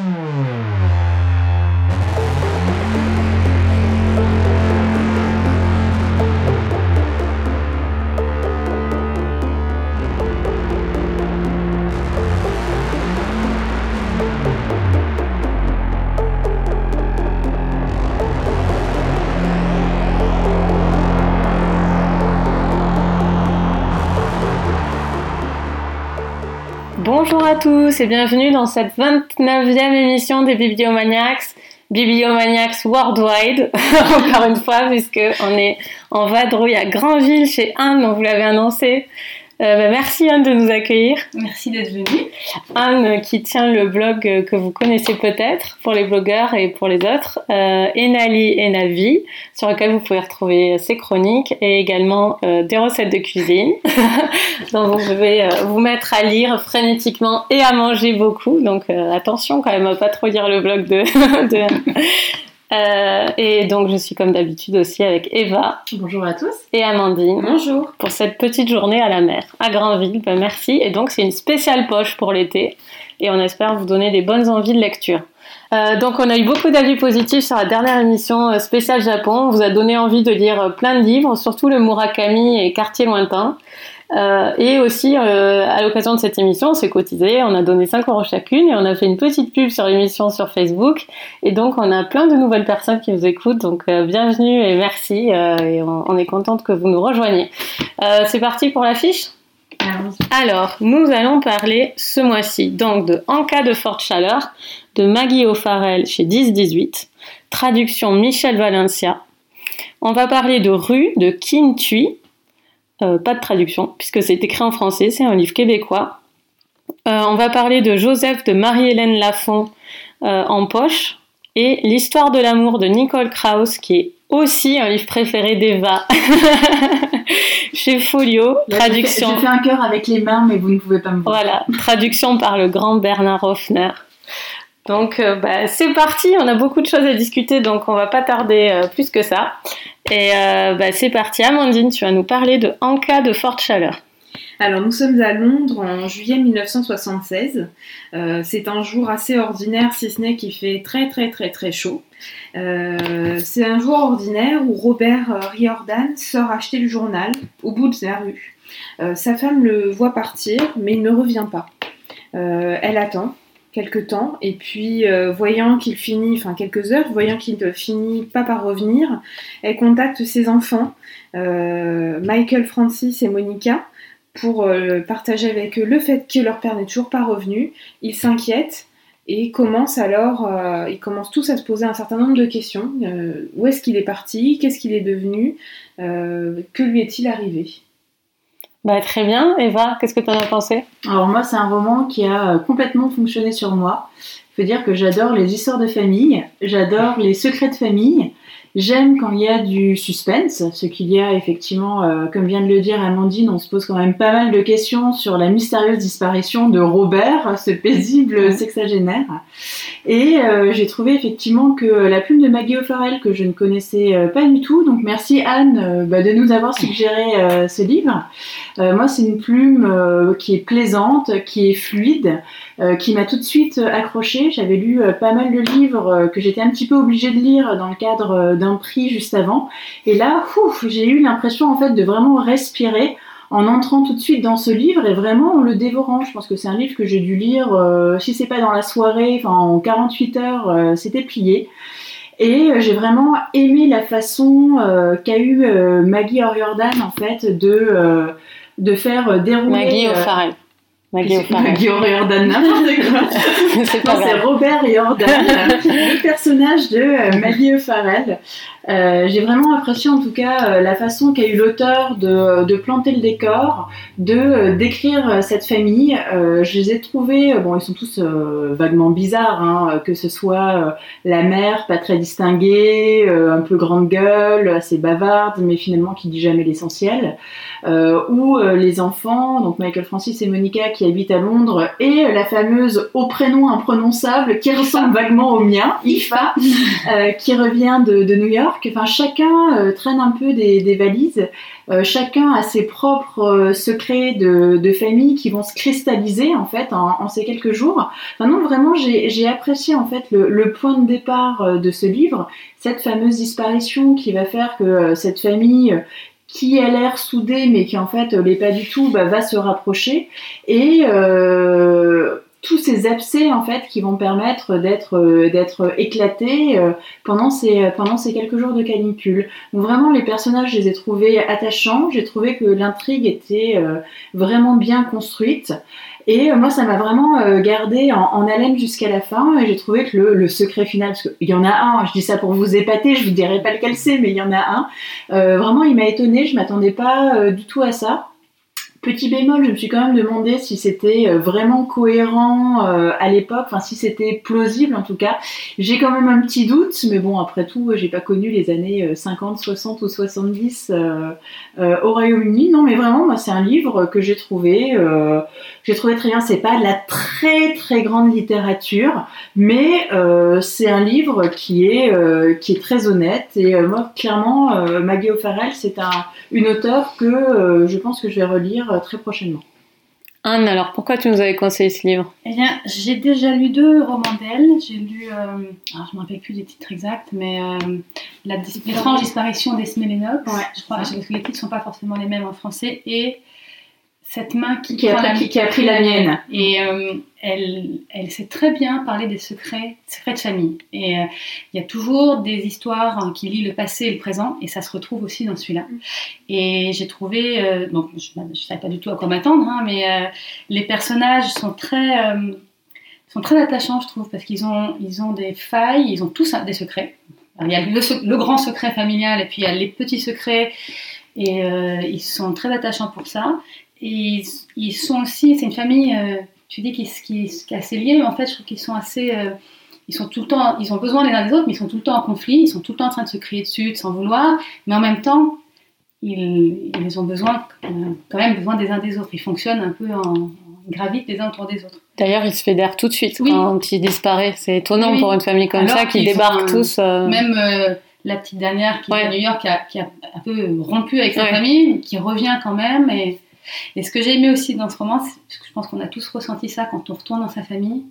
Bonjour tous et bienvenue dans cette 29e émission des Bibliomaniacs, Bibliomaniacs Worldwide, encore une fois, puisque on est en vadrouille à Grandville chez Anne, dont vous l'avez annoncé. Euh, bah, merci Anne de nous accueillir. Merci d'être venue. Anne qui tient le blog que vous connaissez peut-être pour les blogueurs et pour les autres, euh, Enali Enavi, sur lequel vous pouvez retrouver ses chroniques et également euh, des recettes de cuisine dont vous pouvez euh, vous mettre à lire frénétiquement et à manger beaucoup. Donc attention quand même à pas trop lire le blog de, de euh, et donc, je suis comme d'habitude aussi avec Eva. Bonjour à tous. Et Amandine. Bonjour. Pour cette petite journée à la mer, à Grandville. Ben, merci. Et donc, c'est une spéciale poche pour l'été. Et on espère vous donner des bonnes envies de lecture. Euh, donc, on a eu beaucoup d'avis positifs sur la dernière émission euh, spéciale Japon. On vous a donné envie de lire plein de livres, surtout le Murakami et Quartier lointain. Euh, et aussi, euh, à l'occasion de cette émission, on s'est cotisé, on a donné 5 euros chacune et on a fait une petite pub sur l'émission sur Facebook. Et donc, on a plein de nouvelles personnes qui nous écoutent. Donc, euh, bienvenue et merci. et on, est contente que vous nous rejoigniez. C'est parti pour l'affiche? Alors, nous allons parler ce mois-ci donc de En cas de forte chaleur de Maggie O'Farrell chez 10-18, traduction Michel Valencia. On va parler de Rue de Kim euh, pas de traduction, puisque c'est écrit en français, c'est un livre québécois. Euh, on va parler de Joseph de Marie-Hélène Lafont euh, en poche et L'histoire de l'amour de Nicole Krauss, qui est aussi un livre préféré d'Eva chez Folio. traduction. Je fais, un cœur avec les mains, mais vous ne pouvez pas me voir. Voilà, traduction par le grand Bernard Hoffner. Donc bah, c'est parti, on a beaucoup de choses à discuter, donc on va pas tarder plus que ça. Et euh, bah, c'est parti, Amandine, tu vas nous parler de En cas de forte chaleur. Alors nous sommes à Londres en juillet 1976. Euh, c'est un jour assez ordinaire, si ce n'est qu'il fait très très très très chaud. Euh, c'est un jour ordinaire où Robert Riordan sort acheter le journal au bout de la rue. sa femme le voit partir, mais il ne revient pas. elle attend quelques temps et puis euh, voyant qu'il finit, enfin quelques heures, voyant qu'il ne finit pas par revenir, elle contacte ses enfants, euh, Michael, Francis et Monica, pour euh, partager avec eux le fait que leur père n'est toujours pas revenu. Ils s'inquiètent et commencent alors, ils commencent tous à se poser un certain nombre de questions. où est-ce qu'il est parti? Qu'est-ce qu'il est devenu? Que lui est-il arrivé? Bah, très bien. Eva, qu'est-ce que tu en as pensé? Alors moi, c'est un roman qui a complètement fonctionné sur moi. Il faut dire que j'adore les histoires de famille, j'adore les secrets de famille, J'aime quand il y a du suspense, ce qu'il y a effectivement, euh, comme vient de le dire Amandine, on se pose quand même pas mal de questions sur la mystérieuse disparition de Robert, ce paisible sexagénaire. Et euh, j'ai trouvé effectivement que la plume de Maggie O'Farrell, que je ne connaissais euh, pas du tout, donc merci Anne bah, de nous avoir suggéré ce livre. moi, c'est une plume qui est plaisante, qui est fluide, qui m'a tout de suite accrochée. J'avais lu pas mal de livres que j'étais un petit peu obligée de lire dans le cadre d'un prix juste avant. Et là, j'ai eu l'impression en fait de vraiment respirer en entrant tout de suite dans ce livre et vraiment en le dévorant. Je pense que c'est un livre que j'ai dû lire, euh, si c'est pas dans la soirée, enfin en 48 heures, euh, c'était plié. Et euh, j'ai vraiment aimé la façon qu'a eu Maggie O'Riordan en fait de de faire dérouler. Maggie O'Farrell. Maggie O'Riordan, n'importe quoi. c'est Robert Riordan, le personnage de euh, Maggie O'Farrell. Euh, j'ai vraiment apprécié en tout cas euh, la façon qu'a eu l'auteur de, de, planter le décor, de décrire cette famille. je les ai trouvés, bon, ils sont tous vaguement bizarres, hein, que ce soit la mère, pas très distinguée, un peu grande gueule, assez bavarde, mais finalement qui dit jamais l'essentiel, ou les enfants, donc Michael Francis et Monica qui habite à Londres, et la fameuse au prénom imprononçable qui ressemble vaguement au mien, Ifa, euh, qui revient de, New York. Enfin, chacun traîne un peu des, valises. chacun a ses propres secrets de, famille qui vont se cristalliser en fait en, ces quelques jours. Enfin, non, vraiment, j'ai apprécié en fait le, le, point de départ de ce livre, cette fameuse disparition qui va faire que cette famille qui a l'air soudée mais qui en fait l'est pas du tout, bah, va se rapprocher et euh, tous ces abcès en fait qui vont permettre d'être euh, d'être éclatés euh, pendant ces pendant ces quelques jours de canicule. Donc vraiment les personnages je les ai trouvés attachants, j'ai trouvé que l'intrigue était vraiment bien construite. Et euh, moi, ça m'a vraiment euh, gardé en, haleine jusqu'à la fin. Et j'ai trouvé que le, secret final, parce qu'il y en a un, je dis ça pour vous épater, je vous dirai pas lequel c'est, mais il y en a un. Euh, vraiment, il m'a étonné. Je m'attendais pas du tout à ça. Petit bémol, je me suis quand même demandé si c'était euh, vraiment cohérent euh, à l'époque, enfin si c'était plausible en tout cas. J'ai quand même un petit doute, mais bon, après tout, j'ai pas connu les années 50, euh, 60 ou 70 au Royaume-Uni. Non, mais vraiment, moi, c'est un livre que j'ai trouvé, j'ai trouvé très bien. C'est pas de la très très grande littérature, mais c'est un livre qui est qui est très honnête. Et moi, clairement, Maggie O'Farrell, c'est un, une auteure que je pense que je vais relire très prochainement. Anne, alors pourquoi tu nous avais conseillé ce livre? Eh bien, j'ai déjà lu deux romans d'elle. J'ai lu, euh, alors je ne me rappelle plus des titres exacts, mais euh, L'étrange disparition d'Esme Lennox. Je crois, parce que les titres ne sont pas forcément les mêmes en français. Et cette main qui, a, pris, qui, a, pris la mienne. Et euh, elle, elle sait très bien parler des secrets, secrets de famille. Et euh, il y a toujours des histoires hein, qui lient le passé et le présent, et ça se retrouve aussi dans celui-là. Et j'ai trouvé, euh, donc je ne savais pas du tout à quoi m'attendre, hein, mais les personnages sont très, sont très attachants, je trouve, parce qu'ils ont, ils ont des failles, ils ont tous des secrets. il y a le, le, grand secret familial, et puis il y a les petits secrets. Et ils sont très attachants pour ça. Et ils, sont aussi, c'est une famille, euh, tu dis, qui, qui, qui, est assez liée, mais en fait, je trouve qu'ils sont assez. Euh, ils sont tout le temps, ils ont besoin les uns des autres, mais ils sont tout le temps en conflit, ils sont tout le temps en train de se crier dessus, de s'en vouloir, mais en même temps, ils, ils ont besoin, euh, quand même besoin des uns des autres. Ils fonctionnent un peu en, gravitent les uns autour des autres. D'ailleurs, ils se fédèrent tout de suite quand ils disparaissent. C'est étonnant pour une famille comme ça qui débarque tous. Même la petite dernière qui est à New York, qui a, qui a, un peu rompu avec sa famille, qui revient quand même. Et et ce que j'ai aimé aussi dans ce roman, je pense qu'on a tous ressenti ça quand on retourne dans sa famille,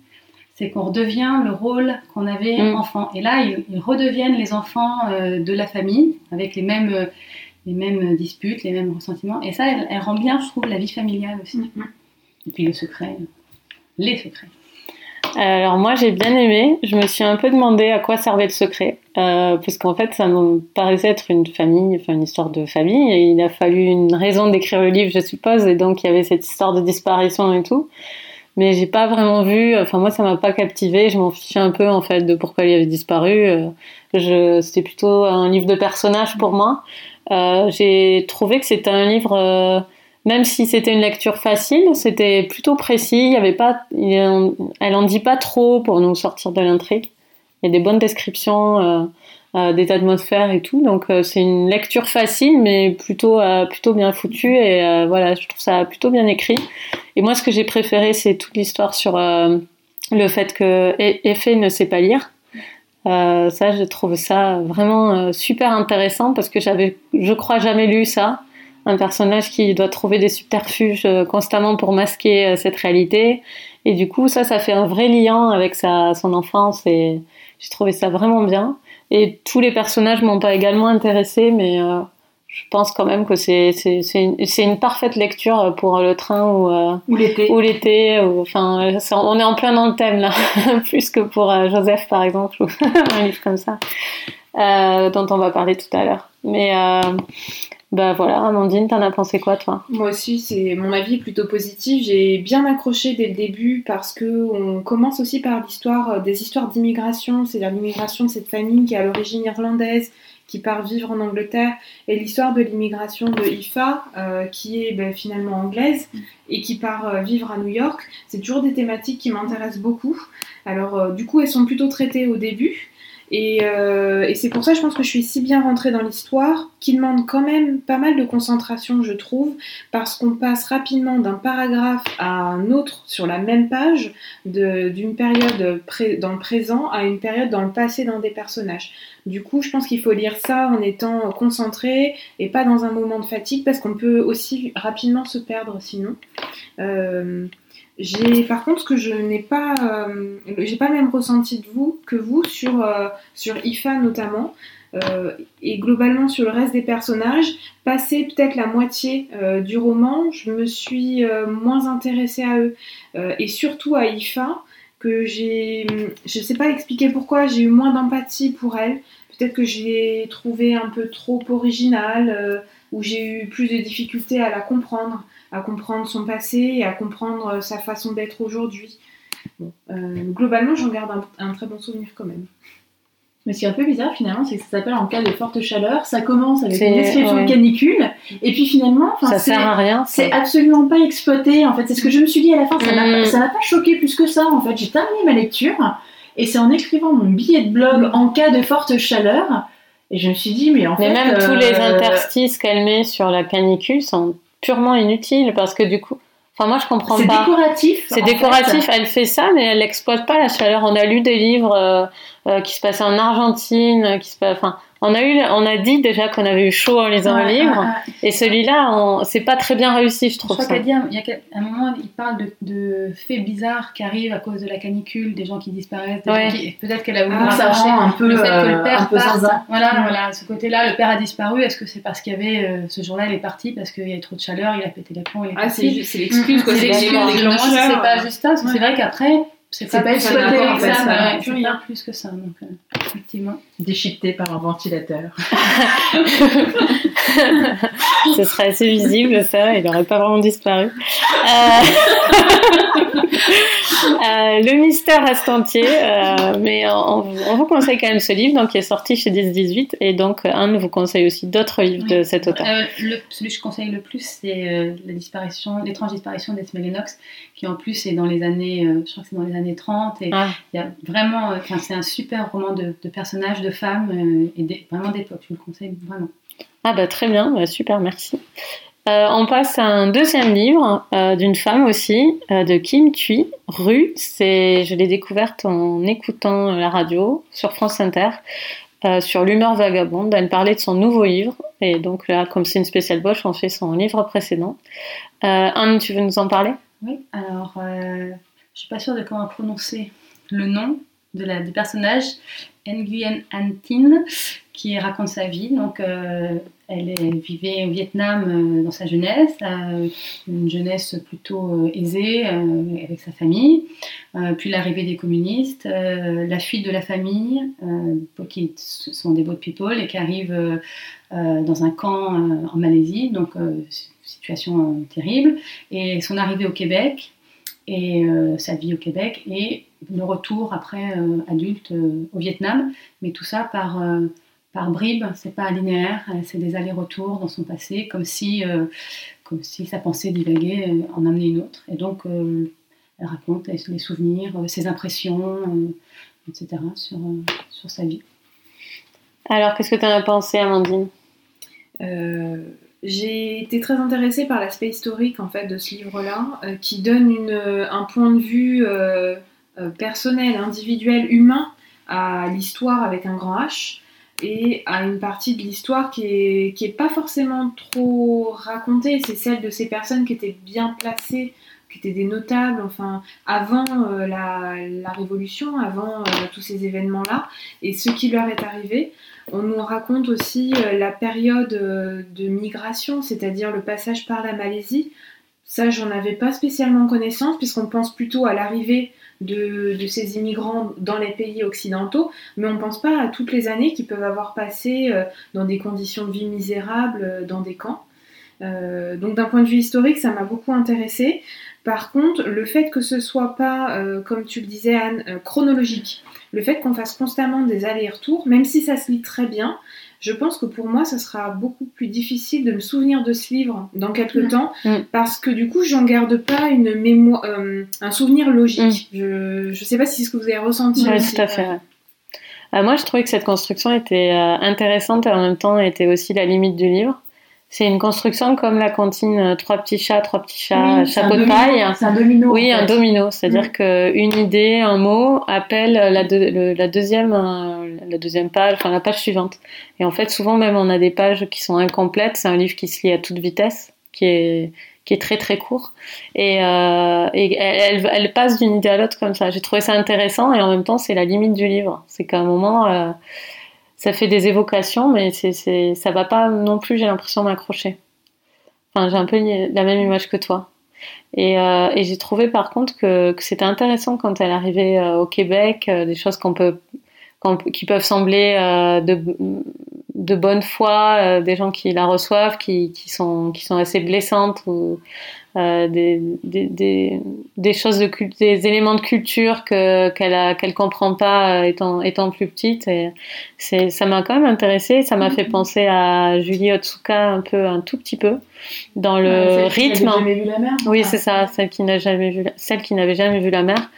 c'est qu'on redevient le rôle qu'on avait mm. enfant. Et là, ils, redeviennent les enfants euh, de la famille, avec les mêmes, euh, les mêmes disputes, les mêmes ressentiments. Et ça, elle, rend bien, je trouve, la vie familiale aussi. Mm. Et puis le secret, les secrets. Alors moi j'ai bien aimé, je me suis un peu demandé à quoi servait le secret, euh, parce qu'en fait ça me paraissait être une famille, enfin une histoire de famille, et il a fallu une raison d'écrire le livre je suppose, et donc il y avait cette histoire de disparition et tout, mais j'ai pas vraiment vu, enfin moi ça m'a pas captivé, je m'en fichais un peu en fait de pourquoi il avait disparu, euh, c'était plutôt un livre de personnages pour moi, euh, j'ai trouvé que c'était un livre euh, même si c'était une lecture facile, c'était plutôt précis. Il y avait pas, elle en dit pas trop pour nous sortir de l'intrigue. Il y a des bonnes descriptions euh, euh des atmosphères et tout. Donc euh, c'est une lecture facile, mais plutôt euh, plutôt bien foutue. Et voilà, je trouve ça plutôt bien écrit. Et moi, ce que j'ai préféré, c'est toute l'histoire sur le fait que Effet ne sait pas lire. ça, je trouve ça vraiment super intéressant parce que j'avais, je crois, jamais lu ça un personnage qui doit trouver des subterfuges euh, constamment pour masquer euh, cette réalité. Et du coup, ça, ça fait un vrai lien avec sa, son enfance et j'ai trouvé ça vraiment bien. Et tous les personnages m'ont pas également intéressé, mais euh, je pense quand même que c'est une, une, parfaite lecture pour le train ou ou l'été ou l'été enfin on est en plein dans le thème là plus que pour Joseph par exemple ou un livre comme ça dont on va parler tout à l'heure mais bah voilà, Amandine, t'en as pensé quoi toi? Moi aussi, c'est mon avis plutôt positif. J'ai bien accroché dès le début parce que on commence aussi par l'histoire euh, des histoires d'immigration, c'est-à-dire l'immigration de cette famille qui est à l'origine irlandaise, qui part vivre en Angleterre, et l'histoire de l'immigration de Ifa, euh, qui est ben, finalement anglaise et qui part euh, vivre à New York. C'est toujours des thématiques qui m'intéressent beaucoup. Alors du coup, elles sont plutôt traitées au début. Et, euh, et c'est pour ça, je pense que je suis si bien rentrée dans l'histoire, qui demande quand même pas mal de concentration, je trouve, parce qu'on passe rapidement d'un paragraphe à un autre sur la même page, d'une période dans le présent à une période dans le passé d'un des personnages. Du coup, je pense qu'il faut lire ça en étant concentré et pas dans un moment de fatigue, parce qu'on peut aussi rapidement se perdre sinon. Euh, j'ai par contre que je n'ai pas, euh, j'ai pas le même ressenti de vous que vous sur euh, sur Ifa notamment euh, et globalement sur le reste des personnages. Passé peut-être la moitié du roman, je me suis moins intéressée à eux et surtout à Ifa que j'ai, je sais pas expliquer pourquoi j'ai eu moins d'empathie pour elle. Peut-être que je l'ai trouvée un peu trop originale ou j'ai eu plus de difficultés à la comprendre à comprendre son passé et à comprendre euh, sa façon d'être aujourd'hui. Bon, euh, globalement, j'en garde un, un très bon souvenir quand même. Mais ce qui est un peu bizarre finalement, c'est que ça s'appelle en cas de forte chaleur. Ça commence avec une description ouais. de canicule, et puis finalement, Ça c'est- sert à rien. ça. c'est absolument pas exploité. En fait, c'est ce que je me suis dit à la fin. Ça m'a Mm. ça m'a pas choqué plus que ça. En fait, j'ai terminé ma lecture, et c'est en écrivant mon billet de blog en cas de forte chaleur, et je me suis dit, mais en Mais fait, même tous les euh, interstices qu'elle met sur la canicule sont purement inutiles parce que du coup, enfin moi je comprends c'est pas. décoratif. C'est décoratif, fait. elle fait ça, mais elle n'exploite pas la chaleur. On a lu des livres euh, euh, qui se passaient en Argentine, qui se enfin, on a eu, on a dit déjà qu'on avait eu chaud en lisant Ouais, le livre, et celui-là, on- c'est pas très bien réussi, je Je trouve crois ça. qu'elle dit, il y a un moment, il parle de, de faits bizarres qui arrivent à cause de la canicule, des gens qui disparaissent. des Ouais. gens qui- Peut-être qu'elle a voulu Ah, un peu, le fait que le père zinzin. Voilà, Mm. voilà, ce côté-là, le père a disparu. Est-ce que c'est parce qu'il y avait euh, ce jour-là, il est parti parce qu'il y avait trop de chaleur, il a pété les plombs, il est Ah, parti? c'est l'excuse, quoi. C'est C'est je pas juste ça, parce que c'est vrai qu'après, c'est pas, pas plus exploité, c'est rien. pas plus que ça. Donc, euh, effectivement. Déchiqueté par un ventilateur. Ce serait assez visible, ça, il n'aurait pas vraiment disparu. Euh, euh, le mystère reste entier, euh, mais on, vous- on vous conseille quand même ce livre, donc qui est sorti chez 10-18, et donc Anne vous conseille aussi d'autres livres de cet auteur. Euh, le, celui que je conseille le plus, c'est euh, la disparition, l'étrange disparition d'Esme Lennox, qui en plus est dans les années, euh, je crois que c'est dans les années 30, et Ah. il y a vraiment, enfin c'est un super roman de, de personnages, de femmes, euh, et des- vraiment d'époque, je vous le conseille vraiment. Ah bah très bien, bah, super, merci. Euh, on passe à un deuxième livre euh, d'une femme aussi, euh, de Kim Thuy, Rue. C'est, je l'ai découverte en écoutant la radio sur France Inter, sur l'humeur vagabonde. Elle parlait de son nouveau livre, et donc là, comme c'est une spéciale Bosch, on fait son livre précédent. Anne, tu veux nous en parler? Oui, alors je suis pas sûre de comment prononcer le nom de la, du personnage, Nguyen An Tin, qui raconte sa vie. Donc, euh, elle, vivait au Vietnam euh, dans sa jeunesse, une jeunesse plutôt euh, aisée avec sa famille. Puis l'arrivée des communistes, la fuite de la famille, qui sont des boat people et qui arrivent dans un camp en Malaisie. Donc, situation terrible. Et son arrivée au Québec et euh, sa vie au Québec et le retour après euh, adulte euh, au Vietnam. Mais tout ça par, euh, par bribes, c'est pas linéaire, c'est des allers-retours dans son passé, comme si, euh, comme si sa pensée divaguait euh, en amenait une autre. Et donc, euh, elle raconte les les souvenirs, euh, ses impressions, euh, etc. sur, euh, sur sa vie. Alors, qu'est-ce que tu en as pensé, Amandine? Euh, j'ai été très intéressée par l'aspect historique en fait de ce livre-là, euh, qui donne une, euh, un point de vue euh, personnel, individuel, humain à l'histoire avec un grand H et à une partie de l'histoire qui est, qui est pas forcément trop racontée. C'est celle de ces personnes qui étaient bien placées, qui étaient des notables, enfin avant la, la Révolution, avant tous ces événements-là, et ce qui leur est arrivé. On nous raconte aussi euh, la période euh, de migration, c'est-à-dire le passage par la Malaisie. Ça, j'en avais pas spécialement connaissance, puisqu'on pense plutôt à l'arrivée de, ces immigrants dans les pays occidentaux, mais on ne pense pas à toutes les années qu'ils peuvent avoir passé euh, dans des conditions de vie misérables, dans des camps. Donc d'un point de vue historique, ça m'a beaucoup intéressée. Par contre, le fait que ce soit pas, euh, comme tu le disais Anne, euh, chronologique, le fait qu'on fasse constamment des allers-retours, même si ça se lit très bien, je pense que pour moi, ça sera beaucoup plus difficile de me souvenir de ce livre dans quelques Mm. temps, Mm. parce que du coup, j'en garde pas une mémoire, euh, un souvenir logique. Je, je sais pas si c'est ce que vous avez ressenti. Oui, tout à fait. moi, je trouvais que cette construction était intéressante et en même temps était aussi la limite du livre. C'est une construction comme la cantine euh, Trois petits chats, trois petits chats, chapeau de paille. C'est un domino. Oui, un domino. C'est-à-dire mm. qu'une idée, un mot appelle la, la, deuxième, euh, la deuxième page, enfin la page suivante. Et en fait, souvent même, on a des pages qui sont incomplètes. C'est un livre qui se lit à toute vitesse, qui est qui est très très court et, euh, et elle, elle, passe d'une idée à l'autre comme ça. J'ai trouvé ça intéressant et en même temps c'est la limite du livre. C'est qu'à un moment euh, ça fait des évocations, mais c'est, c'est, ça va pas non plus, j'ai l'impression, m'accrocher. Enfin, j'ai un peu la même image que toi. Et, euh, et j'ai trouvé par contre que, que, c'était intéressant quand elle arrivait euh, au Québec, euh, des choses qu'on peut, qui peuvent sembler euh, de, de bonne foi, des gens qui la reçoivent, qui, qui, sont, qui sont assez blessantes ou euh, des, des, des, choses de des éléments de culture que qu'elle qu'elle comprend pas euh, étant étant plus petite. Et c'est ça m'a quand même intéressée. Ça m'a fait penser à Julie Otsuka un peu un tout petit peu dans le rythme. jamais vu la mer, oui c'est ça celle qui n'a jamais vu celle qui n'avait jamais vu la mer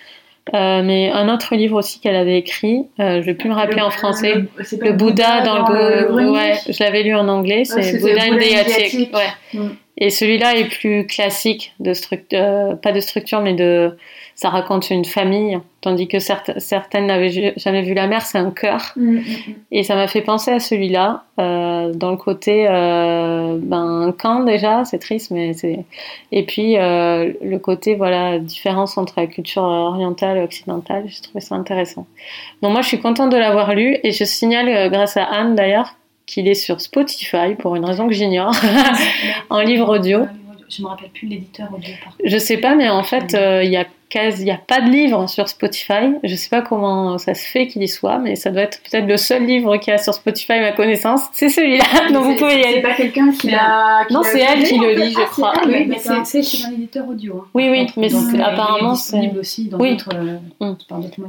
euh, mais un autre livre aussi qu'elle avait écrit, euh, je vais plus me rappeler en français, le, Bouddha, dans, le, ouais, je l'avais lu en anglais, c'est Bouddha in the Ouais. Mm. Et celui-là est plus classique, de structure, euh, pas de structure, mais de, ça raconte une famille, tandis que certaines n'avaient jamais vu la mer, c'est un cœur. Mm, mm, Et ça m'a fait penser à celui-là, euh, dans le côté, euh, ben, un camp déjà, c'est triste, mais c'est. Et puis euh, le côté, voilà, différence entre la culture orientale et occidentale, j'ai trouvé ça intéressant. Donc moi, je suis contente de l'avoir lu, et je signale, euh, grâce à Anne d'ailleurs, qu'il est sur Spotify pour une raison que j'ignore, en livre audio. Je me rappelle plus l'éditeur audio. Je sais pas, mais en fait, il y a il n'y a pas de livre sur Spotify. Je ne sais pas comment ça se fait qu'il y soit, mais ça doit être peut-être le seul livre qu'il y a sur Spotify à ma connaissance. C'est celui-là, donc vous pouvez y aller. C'est pas quelqu'un qui l'a. Non, c'est elle qui le lit, je ah, crois. oui, mais c'est chez un éditeur audio. Hein. Oui, oui, mais donc, apparemment c'est aussi dans oui. Euh, mm.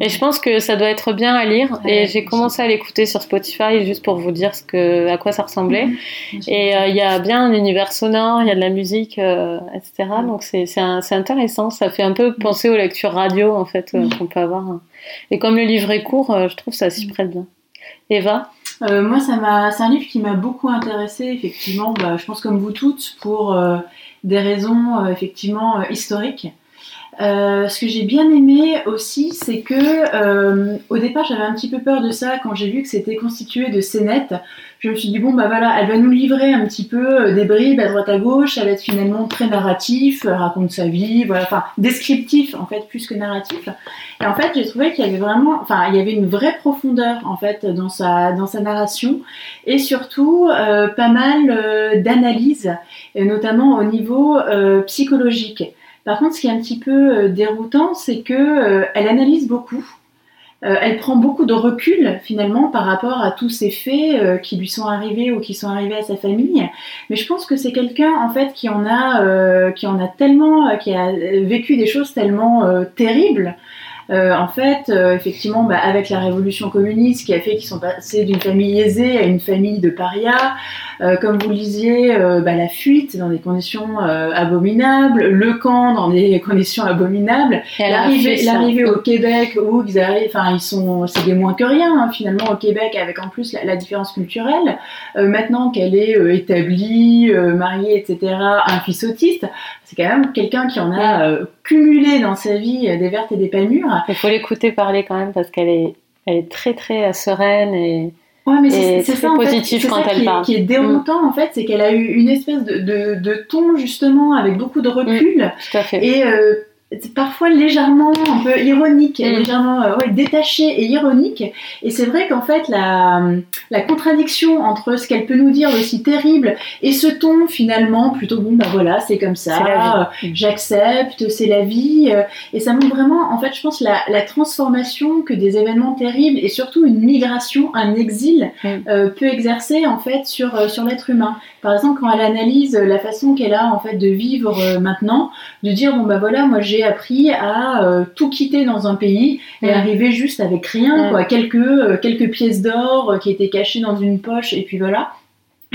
Et je pense que ça doit être bien à lire. et j'ai commencé à l'écouter sur Spotify juste pour vous dire ce que, à quoi ça ressemblait. Mm. Et euh, il y a bien un univers sonore, il y a de la musique, euh, etc. Donc c'est intéressant. Ça fait un peu penser aux lectures radio en fait euh, qu'on peut avoir. Et comme le livre est court, euh, je trouve ça s'y prête bien. Eva euh, moi, ça m'a, c'est un livre qui m'a beaucoup intéressé, effectivement. Bah, je pense comme vous toutes, pour des raisons effectivement historiques. ce que j'ai bien aimé aussi, c'est que au départ j'avais un petit peu peur de ça quand j'ai vu que c'était constitué de scénettes je me suis dit, bon, bah voilà, elle va nous livrer un petit peu euh, des bribes à droite à gauche, elle va être finalement très narratif, euh, raconte sa vie, voilà, enfin, descriptif, en fait, plus que narratif. Et en fait, j'ai trouvé qu'il y avait vraiment, enfin, il y avait une vraie profondeur, en fait, dans sa, dans sa narration, et surtout, euh, pas mal d'analyses, notamment au niveau psychologique. Par contre, ce qui est un petit peu déroutant, c'est que elle analyse beaucoup. Euh, elle prend beaucoup de recul finalement par rapport à tous ces faits euh, qui lui sont arrivés ou qui sont arrivés à sa famille. Mais je pense que c'est quelqu'un en fait qui en a, euh, qui en a tellement, qui a vécu des choses tellement terribles en fait, effectivement, bah, avec la révolution communiste qui a fait qu'ils sont passés d'une famille aisée à une famille de parias, euh, comme vous le disiez, bah, la fuite dans des conditions abominables, le camp dans des conditions abominables, l'arrivée au Québec où ils arrivent, enfin ils sont, c'est des moins que rien hein, finalement au Québec avec en plus la, différence culturelle. maintenant qu'elle est établie, mariée, etc., un fils autiste, c'est quand même quelqu'un qui en a cumulé dans sa vie des vertes et des pas mûres. Il faut l'écouter parler quand même parce qu'elle est, elle est très très sereine et, Ouais, mais c'est ça, en fait, quand elle parle. qui est déroutant, en fait, c'est qu'elle a eu une espèce de, de, de, ton, justement, avec beaucoup de recul. Mm, tout à fait. Et euh, parfois légèrement un peu ironique, mm. légèrement euh, ouais, détaché et ironique. Et c'est vrai qu'en fait, la, la contradiction entre ce qu'elle peut nous dire aussi terrible et ce ton finalement plutôt bon, bah voilà, c'est comme ça, euh, j'accepte, c'est la vie. Euh, et ça montre vraiment, en fait, je pense, la, la, transformation que des événements terribles et surtout une migration, un exil mm. peut exercer en fait sur, sur l'être humain. Par exemple, quand elle analyse la façon qu'elle a en fait de vivre maintenant, de dire bon bah voilà, moi j'ai appris à euh, tout quitter dans un pays et arriver juste avec rien, quoi, quelques, euh, quelques pièces d'or euh, qui étaient cachées dans une poche et puis voilà.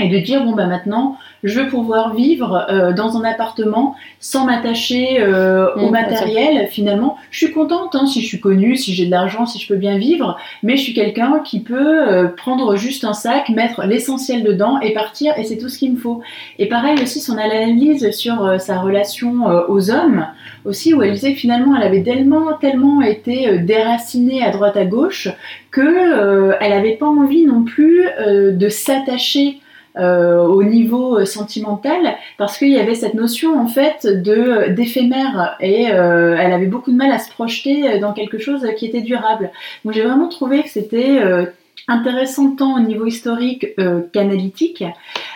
Et de dire bon bah maintenant je veux pouvoir vivre euh, dans un appartement sans m'attacher euh, au Mm, matériel finalement. Je suis contente hein, si je suis connue si j'ai de l'argent si je peux bien vivre mais je suis quelqu'un qui peut euh, prendre juste un sac mettre l'essentiel dedans et partir et c'est tout ce qu'il me faut. Et pareil aussi son analyse sur sa relation aux hommes aussi où elle disait que finalement elle avait tellement tellement été déracinée à droite à gauche que elle n'avait pas envie non plus de s'attacher euh, au niveau euh, sentimental parce qu'il y avait cette notion en fait de d'éphémère et euh, elle avait beaucoup de mal à se projeter euh, dans quelque chose qui était durable. Donc j'ai vraiment trouvé que c'était euh, intéressant tant au niveau historique euh, qu'analytique.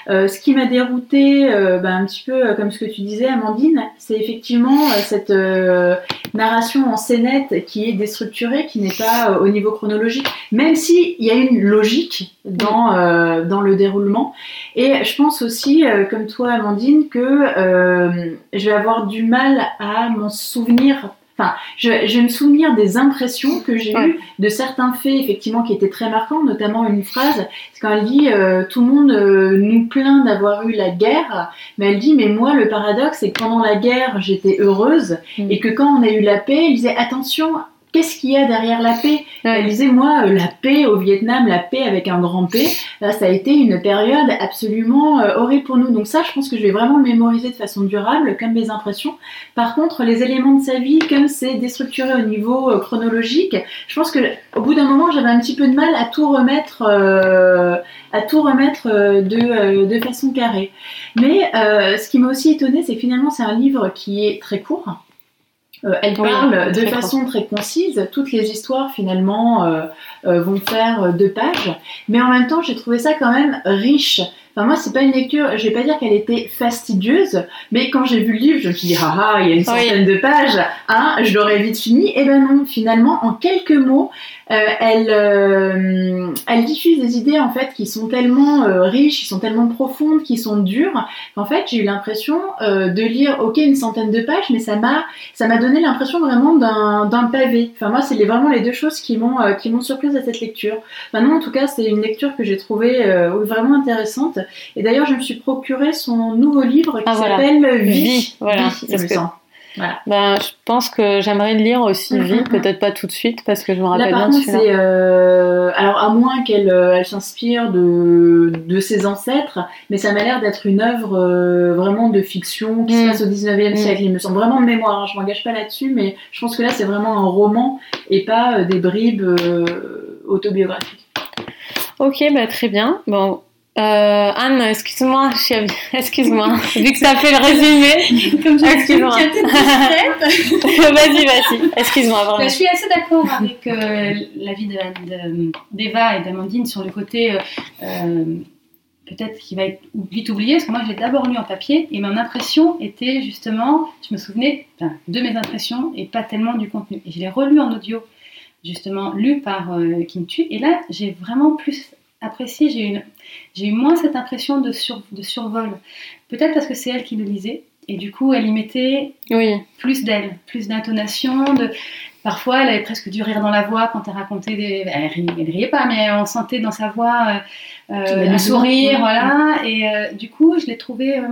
Euh, ce qui m'a dérouté, euh, ben, un petit peu comme ce que tu disais, Amandine, c'est effectivement cette narration en scénette qui est déstructurée, qui n'est pas au niveau chronologique, même s'il y a une logique dans, dans le déroulement. Et je pense aussi, comme toi, Amandine, que je vais avoir du mal à m'en souvenir. Enfin, je, je vais me souvenir des impressions que j'ai eues de certains faits, effectivement, qui étaient très marquants, notamment une phrase, c'est quand elle dit euh, Tout le monde euh, nous plaint d'avoir eu la guerre, mais elle dit Mais moi, le paradoxe, c'est que pendant la guerre, j'étais heureuse, Mm. et que quand on a eu la paix, elle disait Attention, qu'est-ce qu'il y a derrière la paix? Ouais. Elle disait Moi, euh, la paix au Vietnam, la paix avec un grand P, là, ça a été une période absolument euh, horrible pour nous. Donc, ça, je pense que je vais vraiment le mémoriser de façon durable, comme mes impressions. Par contre, les éléments de sa vie, comme c'est déstructuré au niveau euh, chronologique, je pense que au bout d'un moment, j'avais un petit peu de mal à tout remettre, euh, à tout remettre euh, de, euh, de façon carrée. Mais euh, ce qui m'a aussi étonné, c'est finalement, c'est un livre qui est très court. Euh, elle Oui, parle de façon très concise. Toutes les histoires, finalement, euh, euh, vont faire deux pages. Mais en même temps, j'ai trouvé ça quand même riche. Enfin, moi, c'est pas une lecture, je vais pas dire qu'elle était fastidieuse, mais quand j'ai vu le livre, je me suis dit, ah ah, il y a une centaine de pages, hein, je l'aurais vite fini. Et ben non, finalement, en quelques mots, elle, euh, elle diffuse des idées en fait qui sont tellement euh, riches, qui sont tellement profondes, qui sont dures. qu'en fait, j'ai eu l'impression euh, de lire, ok, une centaine de pages, mais ça m'a, ça m'a donné l'impression vraiment d'un, d'un pavé. Enfin, moi, c'est vraiment les deux choses qui m'ont, euh, qui m'ont surprise à cette lecture. Maintenant, en tout cas, c'est une lecture que j'ai trouvée euh, vraiment intéressante. Et d'ailleurs, je me suis procuré son nouveau livre qui Ah, voilà. s'appelle Vie. Vie, voilà, Vie, me semble. Ben, je pense que j'aimerais le lire aussi Mm, vite, mm, mm. peut-être pas tout de suite parce que je me Là, rappelle par bien contre, c'est. euh, Alors, à moins qu'elle euh, elle s'inspire de, de ses ancêtres, mais ça m'a l'air d'être une œuvre euh, vraiment de fiction qui se Mm. passe au 19e Mm. siècle. Il me semble vraiment de mémoire, hein, je m'engage pas là-dessus, mais je pense que là, c'est vraiment un roman et pas euh, des bribes euh, autobiographiques. Ok, bah, très bien. Bon. Euh, Anne, excuse-moi, chérie, excuse-moi. Vu que ça fait le résumé, Comme je Excuse-moi. vas-y, vas-y. Excuse-moi, je suis assez d'accord avec euh, l'avis de- de- d'Eva et d'Amandine sur le côté euh, euh, peut-être qui va être vite oublié, parce que moi je l'ai d'abord lu en papier et mon impression était justement, je me souvenais de mes impressions et pas tellement du contenu. Et je l'ai relu en audio, justement lu par euh, Kim Tu, et là j'ai vraiment plus apprécié, j'ai eu, j'ai eu moins cette impression de, sur- de survol. Peut-être parce que c'est elle qui le lisait, et du coup elle y mettait Oui, plus d'elle, plus d'intonation. De... Parfois, elle avait presque du rire dans la voix quand elle racontait des. Elle riait, elle riait pas, mais on sentait dans sa voix euh, euh, le sourire, voilà. Et euh, du coup, je l'ai trouvé euh,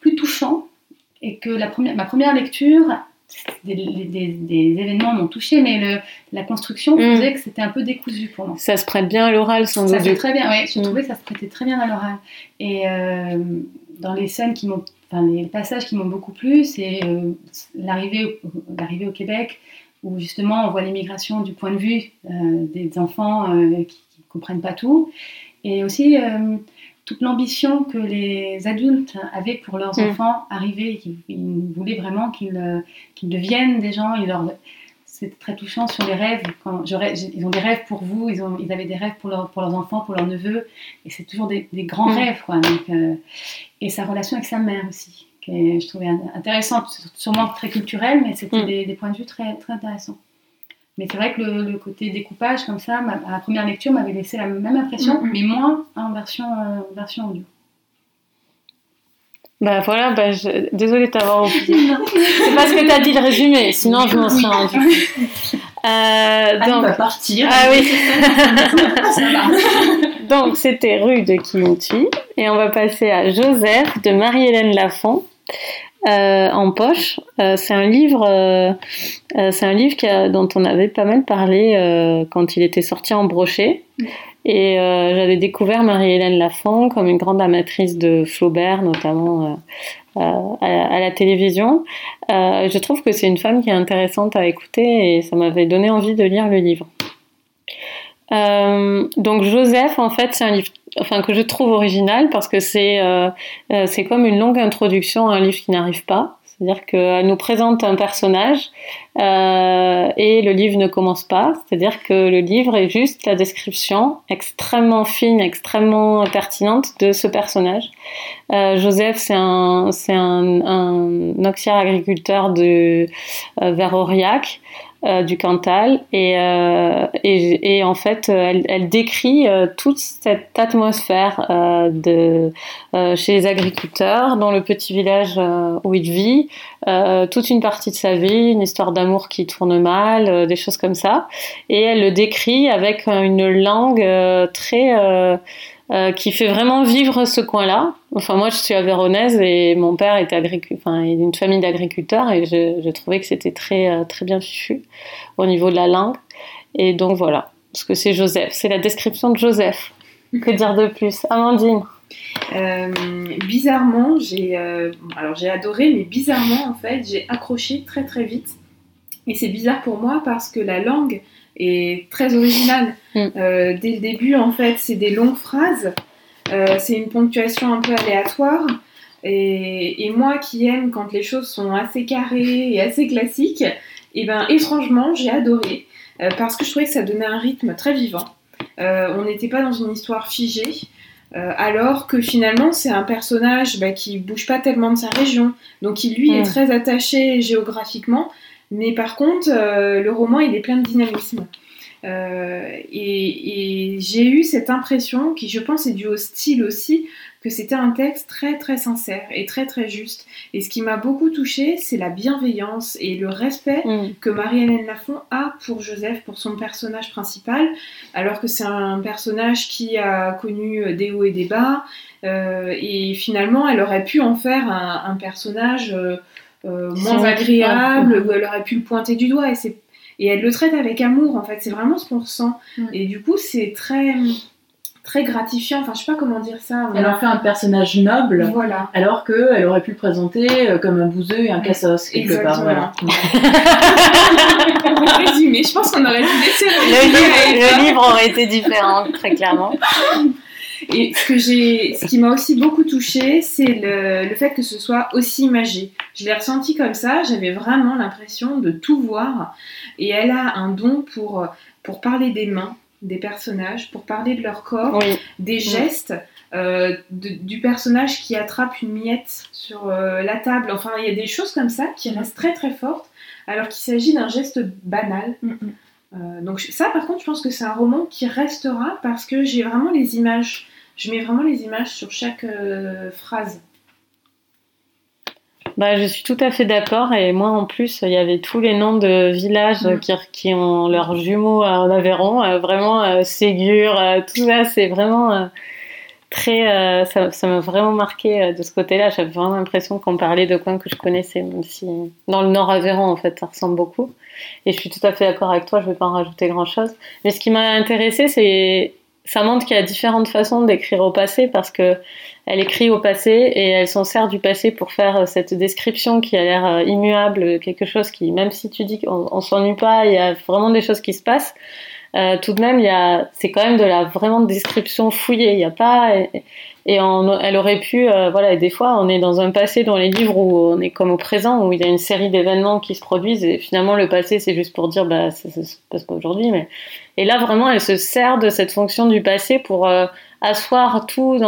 plus touchant. Et que la première, ma première lecture, des, des- des événements m'ont touché, mais le, la construction Mm. faisait que c'était un peu décousu pour moi. ça se prête bien à l'oral sans Ça doute. fait très bien, oui. J'ai Mm. trouvé que ça se prêtait très bien à l'oral. Et euh, dans les scènes qui m'ont, enfin les passages qui m'ont beaucoup plu, c'est euh, l'arrivée, au- Québec, où justement on voit l'immigration du point de vue euh, des enfants euh, qui, qui comprennent pas tout, et aussi toute l'ambition que les adultes avaient pour leurs Mm. enfants arrivés, ils voulaient vraiment qu'ils, euh, deviennent des gens, ils leur c'est très touchant sur les rêves. Quand je rêve- j'ai- ils ont des rêves pour vous, ils, ont, ils avaient des rêves pour, leur- pour leurs enfants, pour leurs neveux, et c'est toujours des, des grands Mm. rêves. Quoi. Donc, euh, et sa relation avec sa mère aussi, que je trouvais in- intéressante, sûrement très culturelle, mais c'était Mm. des, des points de vue très, très intéressants. Mais c'est vrai que le, le côté découpage, comme ça, ma, à la première lecture, m'avait laissé la même impression, Mm, mm. mais moins en version, euh, version audio. Bah voilà, bah, je... désolée de t'avoir oublié. C'est parce que t'as dit le résumé, sinon je m'en serais rendu. Euh, donc, va partir. ah oui. Ça va. donc c'était rue de Kimchi et on va passer à Joseph de Marie-Hélène Lafont. Euh, en poche. Euh, c'est un livre, euh, c'est un livre dont on avait pas mal parlé quand il était sorti en brochet. Et j'avais découvert Marie-Hélène Lafont comme une grande amatrice de Flaubert, notamment à, la télévision. je trouve que c'est une femme qui est intéressante à écouter et ça m'avait donné envie de lire le livre. donc Joseph, en fait, c'est un livre enfin que je trouve original parce que c'est euh, euh, c'est comme une longue introduction à un livre qui n'arrive pas. C'est-à-dire qu'elle nous présente un personnage euh, et le livre ne commence pas. C'est-à-dire que le livre est juste la description extrêmement fine, extrêmement pertinente de ce personnage. Joseph, c'est un, c'est un, un, agriculteur de euh, vers. Euh, du Cantal. Et, euh, et, en fait elle, elle décrit euh, toute cette atmosphère de chez les agriculteurs dans le petit village où il vit toute une partie de sa vie une histoire d'amour qui tourne mal des choses comme ça. Et elle le décrit avec une langue très euh, qui fait vraiment vivre ce coin-là. Enfin, moi, je suis avéronaise et mon père est enfin, il une famille d'agriculteurs et je, trouvais que c'était très, euh, très bien fichu au niveau de la langue. Et donc voilà, ce que c'est Joseph, c'est la description de Joseph. Que dire de plus, Amandine euh, bizarrement, j'ai j'ai adoré, mais bizarrement en fait, j'ai accroché très très vite. Et c'est bizarre pour moi parce que la langue et très original. Mm. Euh, dès le début, en fait, c'est des longues phrases, euh, c'est une ponctuation un peu aléatoire. Et, moi qui aime quand les choses sont assez carrées et assez classiques, et eh ben étrangement, j'ai adoré euh, parce que je trouvais que ça donnait un rythme très vivant. on n'était pas dans une histoire figée. alors que finalement c'est un personnage bah, qui bouge pas tellement de sa région, donc qui lui est mm. très attaché géographiquement, mais par contre, euh, le roman, il est plein de dynamisme. Euh, et, j'ai eu cette impression, qui je pense est due au style aussi, que c'était un texte très très sincère et très très juste. Et ce qui m'a beaucoup touchée, c'est la bienveillance et le respect mm. que Marie-Hélène Lafont a pour Joseph, pour son personnage principal, alors que c'est un personnage qui a connu des hauts et des bas. Euh, et finalement, elle aurait pu en faire un, personnage euh, moins agréable, où elle aurait pu le pointer du doigt. Et, c'est, et elle le traite avec amour, en fait. C'est vraiment ce qu'on ressent. Mm. Et du coup, c'est très très gratifiant. Enfin, je sais pas comment dire ça. Elle en fait un personnage noble, voilà. alors qu'elle aurait pu le présenter euh, comme un bouseux et un cassos quelque part. Voilà. résumé, je pense qu'on aurait dû laisser le livre aurait été différent, très clairement. Et ce, que j'ai, ce qui m'a aussi beaucoup touchée, c'est le, le, fait que ce soit aussi imagé. Je l'ai ressenti comme ça, j'avais vraiment l'impression de tout voir. Et elle a un don pour, pour parler des mains des personnages, pour parler de leur corps, des gestes. Euh, du personnage qui attrape une miette sur euh, la table. Enfin, il y a des choses comme ça qui restent très très fortes, alors qu'il s'agit d'un geste banal. Mm, mm. Euh, donc ça, par contre, je pense que c'est un roman qui restera parce que j'ai vraiment les images. Je mets vraiment les images sur chaque phrase. Bah, je suis tout à fait d'accord. Et moi, en plus, il y avait tous les noms de villages mm. qui, ont leurs jumeaux en Aveyron. Euh, vraiment, Ségur, tout ça, c'est vraiment très. ça m'a vraiment marqué de ce côté-là. J'avais vraiment l'impression qu'on parlait de coins que je connaissais, même si dans le Nord Aveyron, en fait, ça ressemble beaucoup. Et je suis tout à fait d'accord avec toi, je ne vais pas en rajouter grand-chose. Mais ce qui m'a intéressé, c'est ça montre qu'il y a différentes façons d'écrire au passé parce que elle écrit au passé et elle s'en sert du passé pour faire cette description qui a l'air euh, immuable, quelque chose qui, même si tu dis qu'on on s'ennuie pas, il y a vraiment des choses qui se passent. Euh, tout de même, il y a, c'est quand même de la vraiment description fouillée. Il n'y a pas, et elle aurait pu, euh, voilà, et des fois, on est dans un passé dans les livres où on est comme au présent, où il y a une série d'événements qui se produisent, et finalement, le passé, c'est juste pour dire, bah, ça, ça se passe pas aujourd'hui, mais. Et là, vraiment, elle se sert de cette fonction du passé pour euh, asseoir tout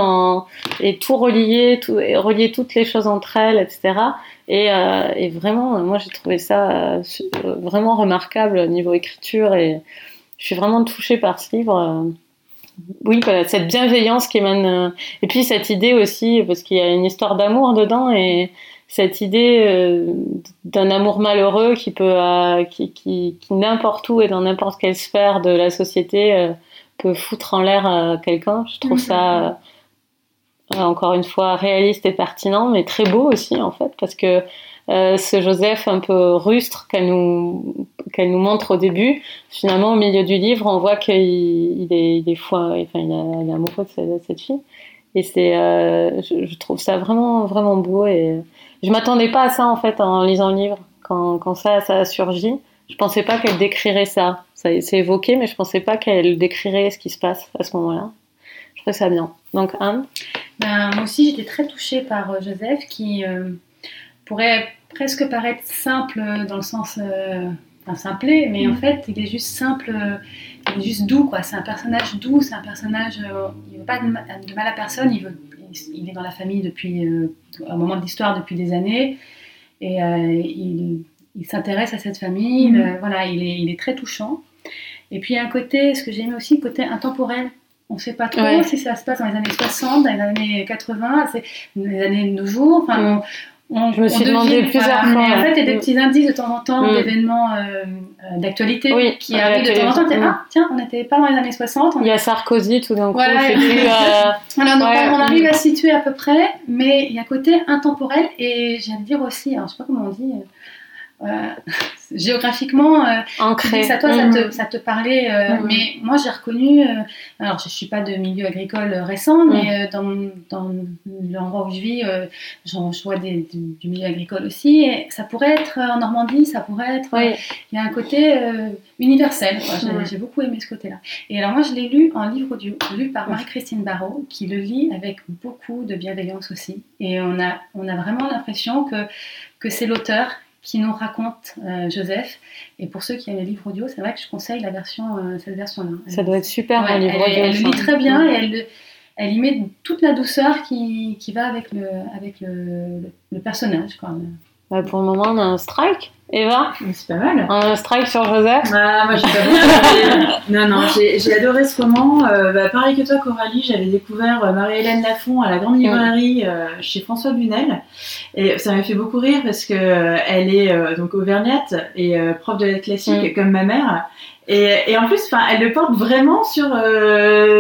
et tout relier, tout, relier toutes les choses entre elles, etc. Et, euh, et vraiment, moi, j'ai trouvé ça euh, vraiment remarquable au niveau écriture, et je suis vraiment touchée par ce livre oui, cette bienveillance qui émane. Euh, et puis cette idée aussi, parce qu'il y a une histoire d'amour dedans, et cette idée d'un amour malheureux qui peut, qui, qui n'importe où et dans n'importe quelle sphère de la société peut foutre en l'air quelqu'un. Je trouve ça encore une fois réaliste et pertinent, mais très beau aussi en fait, parce que ce Joseph un peu rustre qu'elle nous, qu'elle nous montre au début, finalement au milieu du livre, on voit qu'il il est, il est fou, enfin, il, est amoureux de cette, fille. Et c'est, je, je, trouve ça vraiment, vraiment beau. Et je m'attendais pas à ça en fait en lisant le livre. Quand, quand ça, ça a surgi, je pensais pas qu'elle décrirait ça. Ça s'est évoqué, mais je pensais pas qu'elle décrirait ce qui se passe à ce moment-là. Je trouvais ça bien. Donc Anne? Ben, Moi aussi, j'étais très touchée par euh, Joseph, qui euh, pourrait presque paraître simple dans le sens euh, enfin, simplé, mais en mm. fait, il est juste simple, il est juste doux. quoi. C'est un personnage doux, c'est un personnage, il veut pas de, mal à personne, il, veut, il, est dans la famille depuis un moment de l'histoire depuis des années, et il il s'intéresse à cette famille, mhm. voilà, il est, il est, très touchant. Et puis il y a un côté, ce que j'ai aimé aussi, le côté intemporel. On ne sait pas trop si ça se passe dans les années 60, dans les années 80, c'est les années de nos jours. Enfin, mhm. on, je me suis demandé plusieurs fois. en fait, il y a des petits indices de temps en temps mhm. d'événements euh, euh, d'actualité qui arrivent de temps en temps. Ah, tiens, on n'était pas dans les années 60. Il y a Sarkozy tout d'un coup. Voilà. Plus, euh... on arrive à situer à peu près, mais il y a un côté intemporel et j'ai à dire aussi, alors, je sais pas comment on dit, géographiquement, euh, ancré. Ça, toi, ça, te, mm. ça te parlait, euh, mm. mais moi j'ai reconnu, euh, alors je suis pas de milieu agricole récent, mm. mais dans, dans l'endroit où je vis, je vois des, du, milieu agricole aussi, et ça pourrait être en Normandie, ça pourrait être, il y a un côté universel, j'ai beaucoup aimé ce côté-là. Et alors moi je l'ai lu en livre audio, lu par Marie-Christine Barrault, qui le lit avec beaucoup de bienveillance aussi, et on a, on a vraiment l'impression que, que c'est l'auteur qui nous raconte euh, Joseph. Et pour ceux qui aiment les livres audio, c'est vrai que je conseille la version, euh, cette version-là. Ça doit être super un livre audio. Elle, le lit très bien et elle, elle y met toute la douceur qui, qui va avec le, avec le, le, personnage. Quoi. Bah, pour le moment, on a un strike. Eva C'est pas mal. Un strike sur Joseph ah, Moi, j'ai pas Non, non, j'ai adoré ce roman. Euh, bah, pareil que toi, Coralie, j'avais découvert euh, Marie-Hélène Lafont à la Grande Librairie euh, chez François Bunel. Et ça m'a fait beaucoup rire parce que elle est donc auvergnate et prof de lettres classique mm. comme ma mère. Et, et en plus, elle le porte vraiment sur,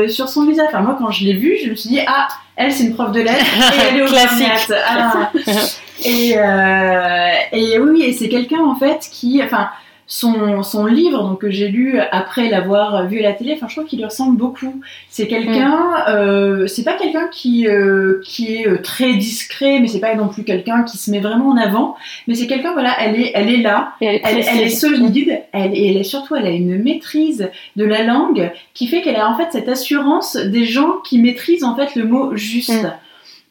sur son visage. Enfin, moi, quand je l'ai vue, je me suis dit, ah, elle, c'est une prof de lettres et elle est auvergnate. Ah. Et, euh, et oui, et c'est quelqu'un en fait qui, enfin, son, son livre donc que j'ai lu après l'avoir vu à la télé, enfin je trouve qu'il lui ressemble beaucoup. C'est quelqu'un, mm. euh, c'est pas quelqu'un qui euh, qui est euh, très discret, mais c'est pas non plus quelqu'un qui se met vraiment en avant. Mais c'est quelqu'un, voilà, elle est elle est là, elle, elle, est solide, elle et elle est surtout elle a une maîtrise de la langue qui fait qu'elle a en fait cette assurance des gens qui maîtrisent en fait le mot juste. Mm.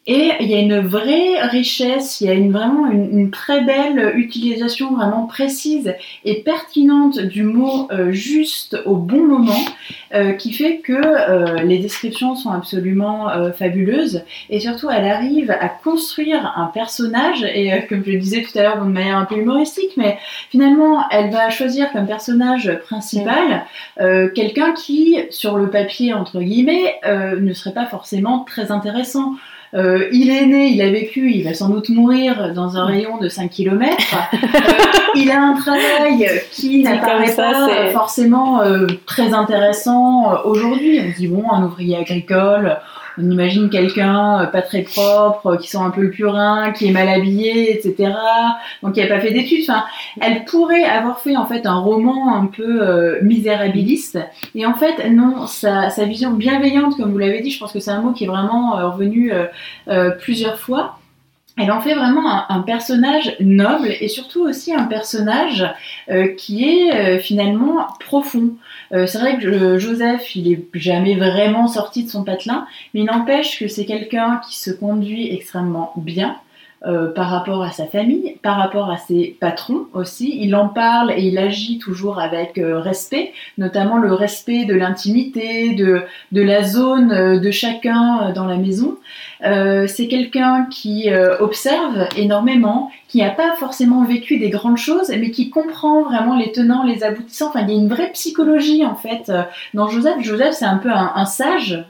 Et il y a une vraie richesse, il y a une, vraiment une, très belle utilisation vraiment précise et pertinente du mot euh, juste au bon moment, euh, qui fait que euh, les descriptions sont absolument fabuleuses. Et surtout, elle arrive à construire un personnage, et comme je le disais tout à l'heure de manière un peu humoristique, mais finalement, elle va choisir comme personnage principal quelqu'un qui, sur le papier, entre guillemets, ne serait pas forcément très intéressant. Euh, il est né, il a vécu, il va sans doute mourir dans un rayon de 5 km. Euh, il a un travail qui n'apparaît pas forcément euh, très intéressant aujourd'hui. On se dit, bon, un ouvrier agricole, on imagine quelqu'un euh, pas très propre, qui sent un peu le purin, qui est mal habillé, etc. Donc qui n'a pas fait d'études. Enfin, elle pourrait avoir fait en fait un roman un peu euh, misérabiliste. Et en fait, non, sa, vision bienveillante, comme vous l'avez dit, je pense que c'est un mot qui est vraiment euh, revenu plusieurs fois elle en fait vraiment un, personnage noble et surtout aussi un personnage qui est finalement profond. Euh, c'est vrai que Joseph, il est jamais vraiment sorti de son patelin, mais il n'empêche que c'est quelqu'un qui se conduit extrêmement bien, euh, par rapport à sa famille, par rapport à ses patrons aussi. Il en parle et il agit toujours avec euh, respect, notamment le respect de l'intimité, de, la zone de chacun dans la maison. C'est quelqu'un qui observe énormément, qui n'a pas forcément vécu des grandes choses, mais qui comprend vraiment les tenants, les aboutissants. Enfin, il y a une vraie psychologie en fait dans Joseph. Joseph, c'est un peu un, sage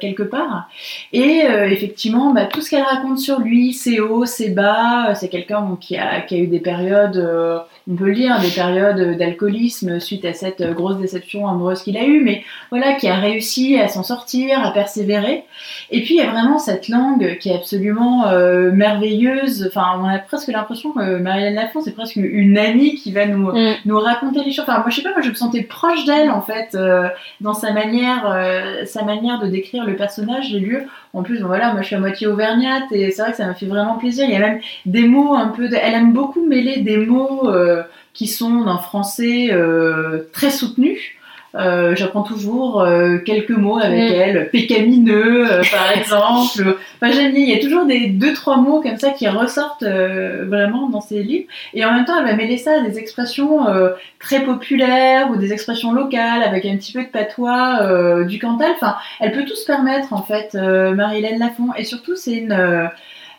quelque part. Et effectivement, bah, tout ce qu'elle raconte sur lui, c'est hauts, et bas. C'est quelqu'un qui, a, qui a eu des périodes, on peut le dire, des périodes d'alcoolisme suite à cette grosse déception amoureuse qu'il a eue, mais voilà, qui a réussi à s'en sortir, à persévérer. Et puis il y a vraiment cette langue qui est absolument merveilleuse. Enfin, on a presque l'impression que Marianne Lafont, c'est presque une amie qui va nous, mm. nous raconter les choses. Enfin, moi, je sais pas, moi, je me sentais proche d'elle, en fait, dans sa manière, sa manière de décrire le personnage, les lieux. En plus, voilà, moi je suis à moitié auvergnate et c'est vrai que ça m'a fait vraiment plaisir. Il y a même des mots un peu. Elle aime beaucoup mêler des mots euh, qui sont d'un français euh, très soutenu euh, j'apprends toujours euh, quelques mots avec mm. elle, pécamineux euh, par exemple. Enfin, j'aime bien, il y a toujours des deux trois mots comme ça qui ressortent vraiment dans ses livres. Et en même temps, elle va mêler ça à des expressions très populaires ou des expressions locales avec un petit peu de patois du Cantal. Enfin, elle peut tout se permettre en fait, Marie-Hélène Lafont. Et surtout, c'est une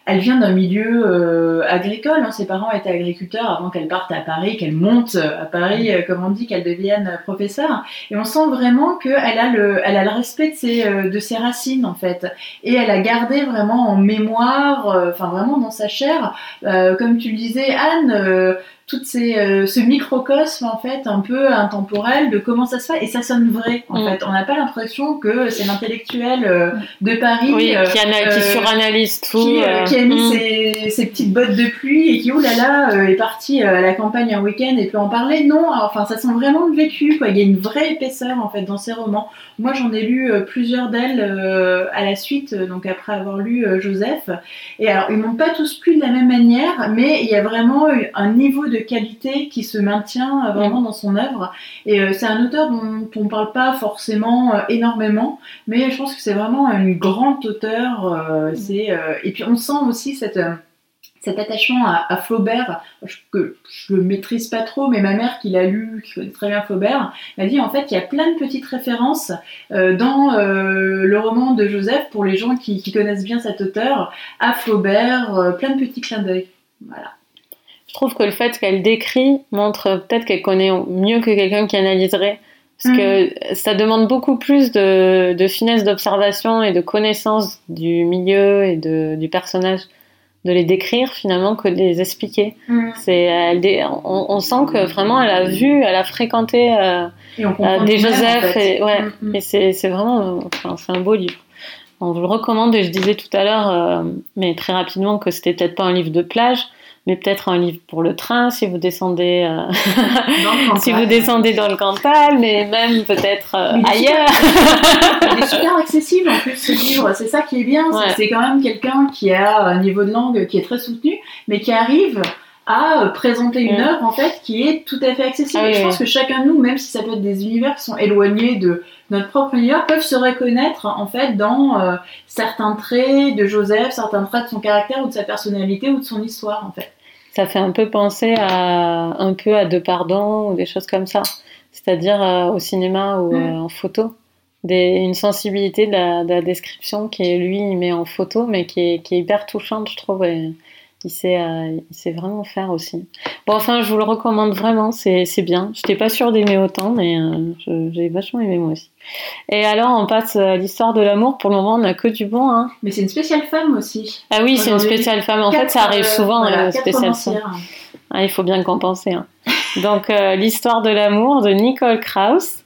elle vient d'un milieu euh, agricole. Hein. Ses parents étaient agriculteurs avant qu'elle parte à Paris, qu'elle monte à Paris, euh, comme on dit, qu'elle devienne professeure. Et on sent vraiment qu'elle a le, elle a le respect de ses, euh, de ses racines en fait. Et elle a gardé vraiment en mémoire, enfin vraiment dans sa chair, comme tu le disais, Anne tout ces, euh, ce microcosme en fait un peu intemporel de comment ça se fait et ça sonne vrai en mm. fait. On n'a pas l'impression que c'est l'intellectuel euh, de Paris oui, qui, qui, suranalyse tout qui, qui a mis mm. ses, ses, petites bottes de pluie et qui oh là là est parti à la campagne un week-end et peut en parler. Non enfin ça sent vraiment le vécu quoi. Il y a une vraie épaisseur en fait dans ces romans. Moi j'en ai lu plusieurs d'elles à la suite donc après avoir lu Joseph. Et alors ils m'ont pas tous plu de la même manière mais il y a vraiment un niveau de qualité qui se maintient euh, vraiment dans son œuvre. Et euh, c'est un auteur dont on ne parle pas forcément euh, énormément, mais je pense que c'est vraiment un grand auteur. et puis on sent aussi cette cet attachement à, Flaubert, que je le maîtrise pas trop, mais ma mère qui l'a lu, qui connaît très bien Flaubert, m'a dit en fait qu'il y a plein de petites références dans le roman de Joseph pour les gens qui, qui connaissent bien cet auteur, à Flaubert, plein de petits clins d'œil. Voilà. Je trouve que le fait qu'elle décrit montre peut-être qu'elle connaît mieux que quelqu'un qui analyserait. Parce que mm. ça demande beaucoup plus de, finesse d'observation et de connaissance du milieu et de, du personnage de les décrire finalement que de les expliquer. Mm. C'est, elle, on, sent que vraiment elle a vu, elle a fréquenté euh, euh, des Joseph. Et, ouais, et c'est, vraiment enfin, c'est un beau livre. On vous le recommande et je disais tout à l'heure, euh, mais très rapidement, que c'était peut-être pas un livre de plage, mais peut-être un livre pour le train si vous descendez euh, si vous descendez dans le Cantal, mais même peut-être euh, ailleurs. il est super accessible en plus ce livre, c'est ça qui est bien, c'est quand même quelqu'un qui a un niveau de langue qui est très soutenu, mais qui arrive à euh, présenter une œuvre en fait qui est tout à fait accessible. Ah je pense que chacun de nous, même si ça peut être des univers qui sont éloignés de notre propre univers, peuvent se reconnaître en fait dans certains traits de Joseph, certains traits de son caractère ou de sa personnalité ou de son histoire en fait ça fait un peu penser à un peu à De Pardon ou des choses comme ça, c'est-à-dire euh, au cinéma ou mm. euh, en photo. Des, une sensibilité de la, description qui est lui il met en photo mais qui est, qui est hyper touchante je trouve il sait, euh, il sait vraiment faire aussi. Bon, enfin, je vous le recommande vraiment, c'est bien. Je n'étais pas sûre d'aimer autant, mais j'ai vachement aimé moi aussi. Et alors, on passe à l'histoire de l'amour. Pour le moment, on n'a que du bon. Hein. Mais c'est une spéciale femme aussi. Ah oui, c'est une spéciale femme. En fait, ça arrive euh, souvent, voilà, spéciale femme. Ah, il faut bien compenser. Hein. Donc, l'histoire de l'amour de Nicole Krauss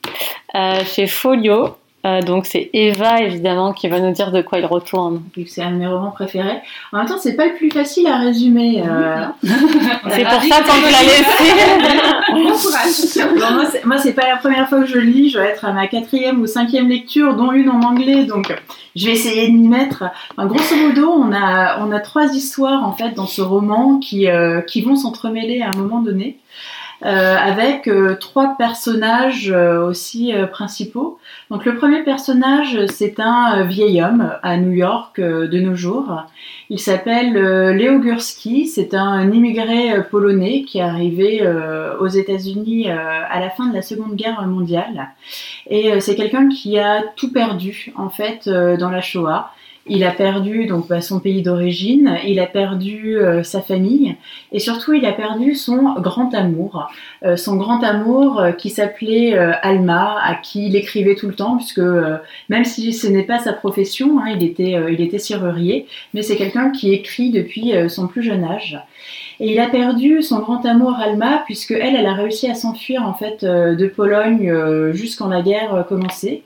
chez Folio. Euh, donc c'est Eva évidemment qui va nous dire de quoi il retourne. c'est un de mes romans préférés. En même temps, c'est pas le plus facile à résumer. Euh. c'est pour ça qu'on l'a laissé. moi, c'est, moi, c'est pas la première fois que je lis. Je vais être à ma quatrième ou cinquième lecture, dont une en anglais. Donc, je vais essayer de m'y mettre. grosso modo, on a on a trois histoires en fait dans ce roman qui euh, qui vont s'entremêler à un moment donné. Euh, avec euh, trois personnages euh, aussi principaux. Donc le premier personnage, c'est un vieil homme à New York de nos jours. Il s'appelle Léo Gurski, c'est un immigré polonais qui est arrivé aux États-Unis à la fin de la Seconde Guerre mondiale. Et c'est quelqu'un qui a tout perdu en fait dans la Shoah il a perdu donc bah, son pays d'origine, il a perdu euh, sa famille et surtout il a perdu son grand amour, euh, son grand amour euh, qui s'appelait Alma, à qui il écrivait tout le temps puisque même si ce n'est pas sa profession, hein, il était il était serrurier, mais c'est quelqu'un qui écrit depuis son plus jeune âge. Et il a perdu son grand amour Alma puisque elle, elle a réussi à s'enfuir en fait de Pologne jusqu'en la guerre commençait.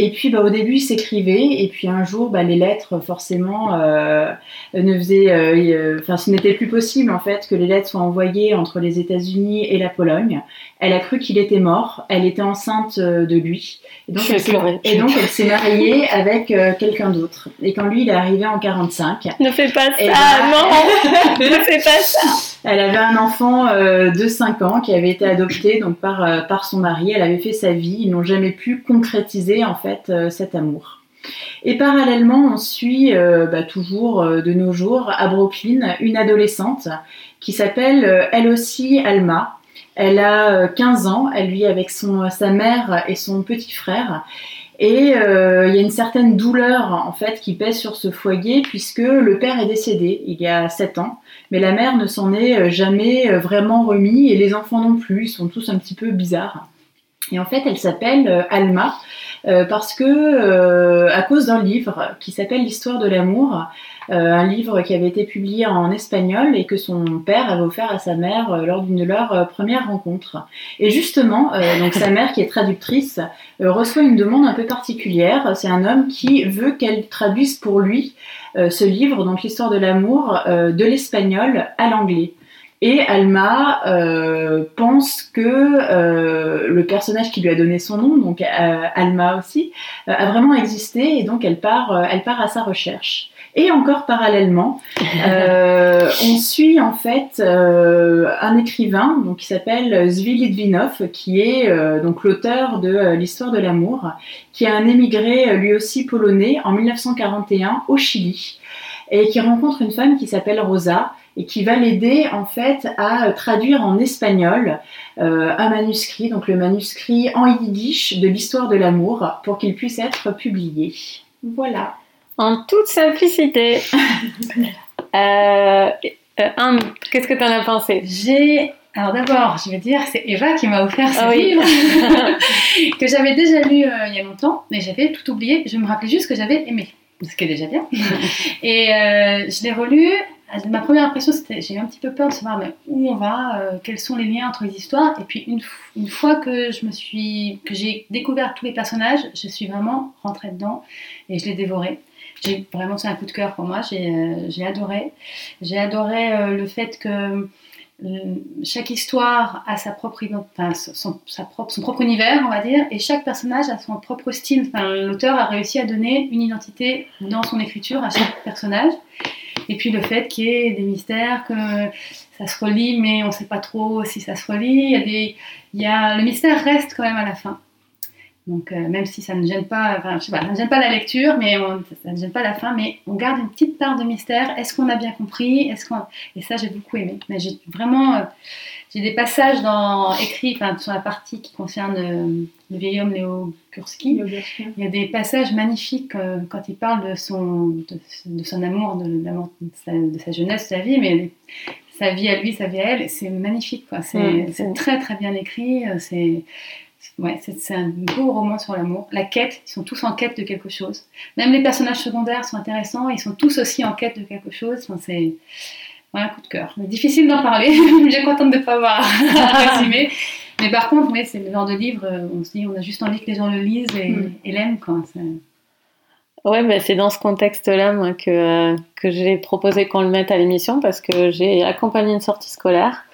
Et puis bah, au début, il s'écrivait, et puis un jour, bah, les lettres, forcément, euh, ne faisaient. Euh, enfin, ce n'était plus possible en fait que les lettres soient envoyées entre les États-Unis et la Pologne. Elle a cru qu'il était mort, elle était enceinte euh, de lui, et donc, elle, et donc elle s'est mariée avec quelqu'un d'autre. Et quand lui, il est arrivé en 45. Ne fais pas ça, non Ne fais pas ça Elle avait un enfant de 5 ans qui avait été adopté donc par, par son mari. Elle avait fait sa vie, ils n'ont jamais pu concrétiser en fait euh, cet amour. Et parallèlement, on suit euh, bah, toujours euh, de nos jours à Brooklyn une adolescente qui s'appelle elle aussi Alma. Elle a 15 ans, elle vit avec son, sa mère et son petit frère. Et il y a une certaine douleur en fait qui pèse sur ce foyer puisque le père est décédé il y a 7 ans, mais la mère ne s'en est jamais vraiment remis et les enfants non plus, ils sont tous un petit peu bizarres. Et en fait, elle s'appelle Alma euh, parce que euh, à cause d'un livre qui s'appelle L'histoire de l'amour, euh, un livre qui avait été publié en espagnol et que son père avait offert à sa mère lors d'une de leurs premières rencontres. Et justement, donc sa mère qui est traductrice reçoit une demande un peu particulière. C'est un homme qui veut qu'elle traduise pour lui ce livre, donc l'histoire de l'amour, de l'espagnol à l'anglais. Et Alma euh, pense que euh, le personnage qui lui a donné son nom, donc euh, Alma aussi, euh, a vraiment existé et donc elle part, euh, elle part à sa recherche. Et encore parallèlement, on suit en fait un écrivain donc qui s'appelle Zvi Litvinov, qui est donc l'auteur de l'histoire de l'amour, qui a un émigré lui aussi polonais en 1941 au Chili et qui rencontre une femme qui s'appelle Rosa et qui va l'aider en fait à traduire en espagnol euh, un manuscrit, donc le manuscrit en yiddish de l'histoire de l'amour, pour qu'il puisse être publié. Voilà. En toute simplicité. Euh, euh, qu'est-ce que tu en as pensé? J'ai alors d'abord, je vais dire, c'est Eva qui m'a offert ce ah livre que j'avais déjà lu il y a longtemps, mais j'avais tout oublié. Je me rappelais juste que j'avais aimé, ce qui est déjà bien. Et je l'ai relu ma première impression, c'était j'ai eu un petit peu peur de savoir mais où on va, euh, quels sont les liens entre les histoires. Et puis une, une fois que je me suis, que j'ai découvert tous les personnages, je suis vraiment rentrée dedans et je l'ai dévoré. J'ai vraiment c'est un coup de cœur pour moi. J'ai euh, adoré. J'ai adoré euh, le fait que chaque histoire a sa propre, enfin, son, sa propre, son propre univers, on va dire, et chaque personnage a son propre style. Enfin, L'auteur a réussi à donner une identité dans son écriture à chaque personnage. Et puis le fait qu'il y ait des mystères, que ça se relie, mais on ne sait pas trop si ça se relie. Il y a des, il y a, le mystère reste quand même à la fin. Donc euh, même si ça ne gêne pas, enfin, je sais pas, ça ne gêne pas la lecture, mais ça ne gêne pas la fin, mais on garde une petite part de mystère. Est-ce qu'on a bien compris? Est-ce qu'on et ça j'ai beaucoup aimé. Mais j'ai vraiment euh, j'ai des passages dans écrits, enfin sur la partie qui concerne euh, le vieil homme Léo Kurski. Il y a des passages magnifiques quand il parle de son de, son amour, de, de, sa, de, sa, jeunesse, de sa vie, mais sa vie à lui, sa vie à elle, c'est magnifique. C'est très très bien écrit. C'est Ouais, c'est un beau roman sur l'amour. La quête, ils sont tous en quête de quelque chose. Même les personnages secondaires sont intéressants, ils sont tous aussi en quête de quelque chose. Enfin, c'est un coup de cœur. Difficile d'en parler, j'ai contente de ne pas avoir résumé. Mais par contre, oui, c'est le genre de livre, euh, on se dit, on a juste envie que les gens le lisent et, mm. l'aiment. Ouais, bah, c'est dans ce contexte-là moi, que, euh, que j'ai proposé qu'on le mette à l'émission parce que j'ai accompagné une sortie scolaire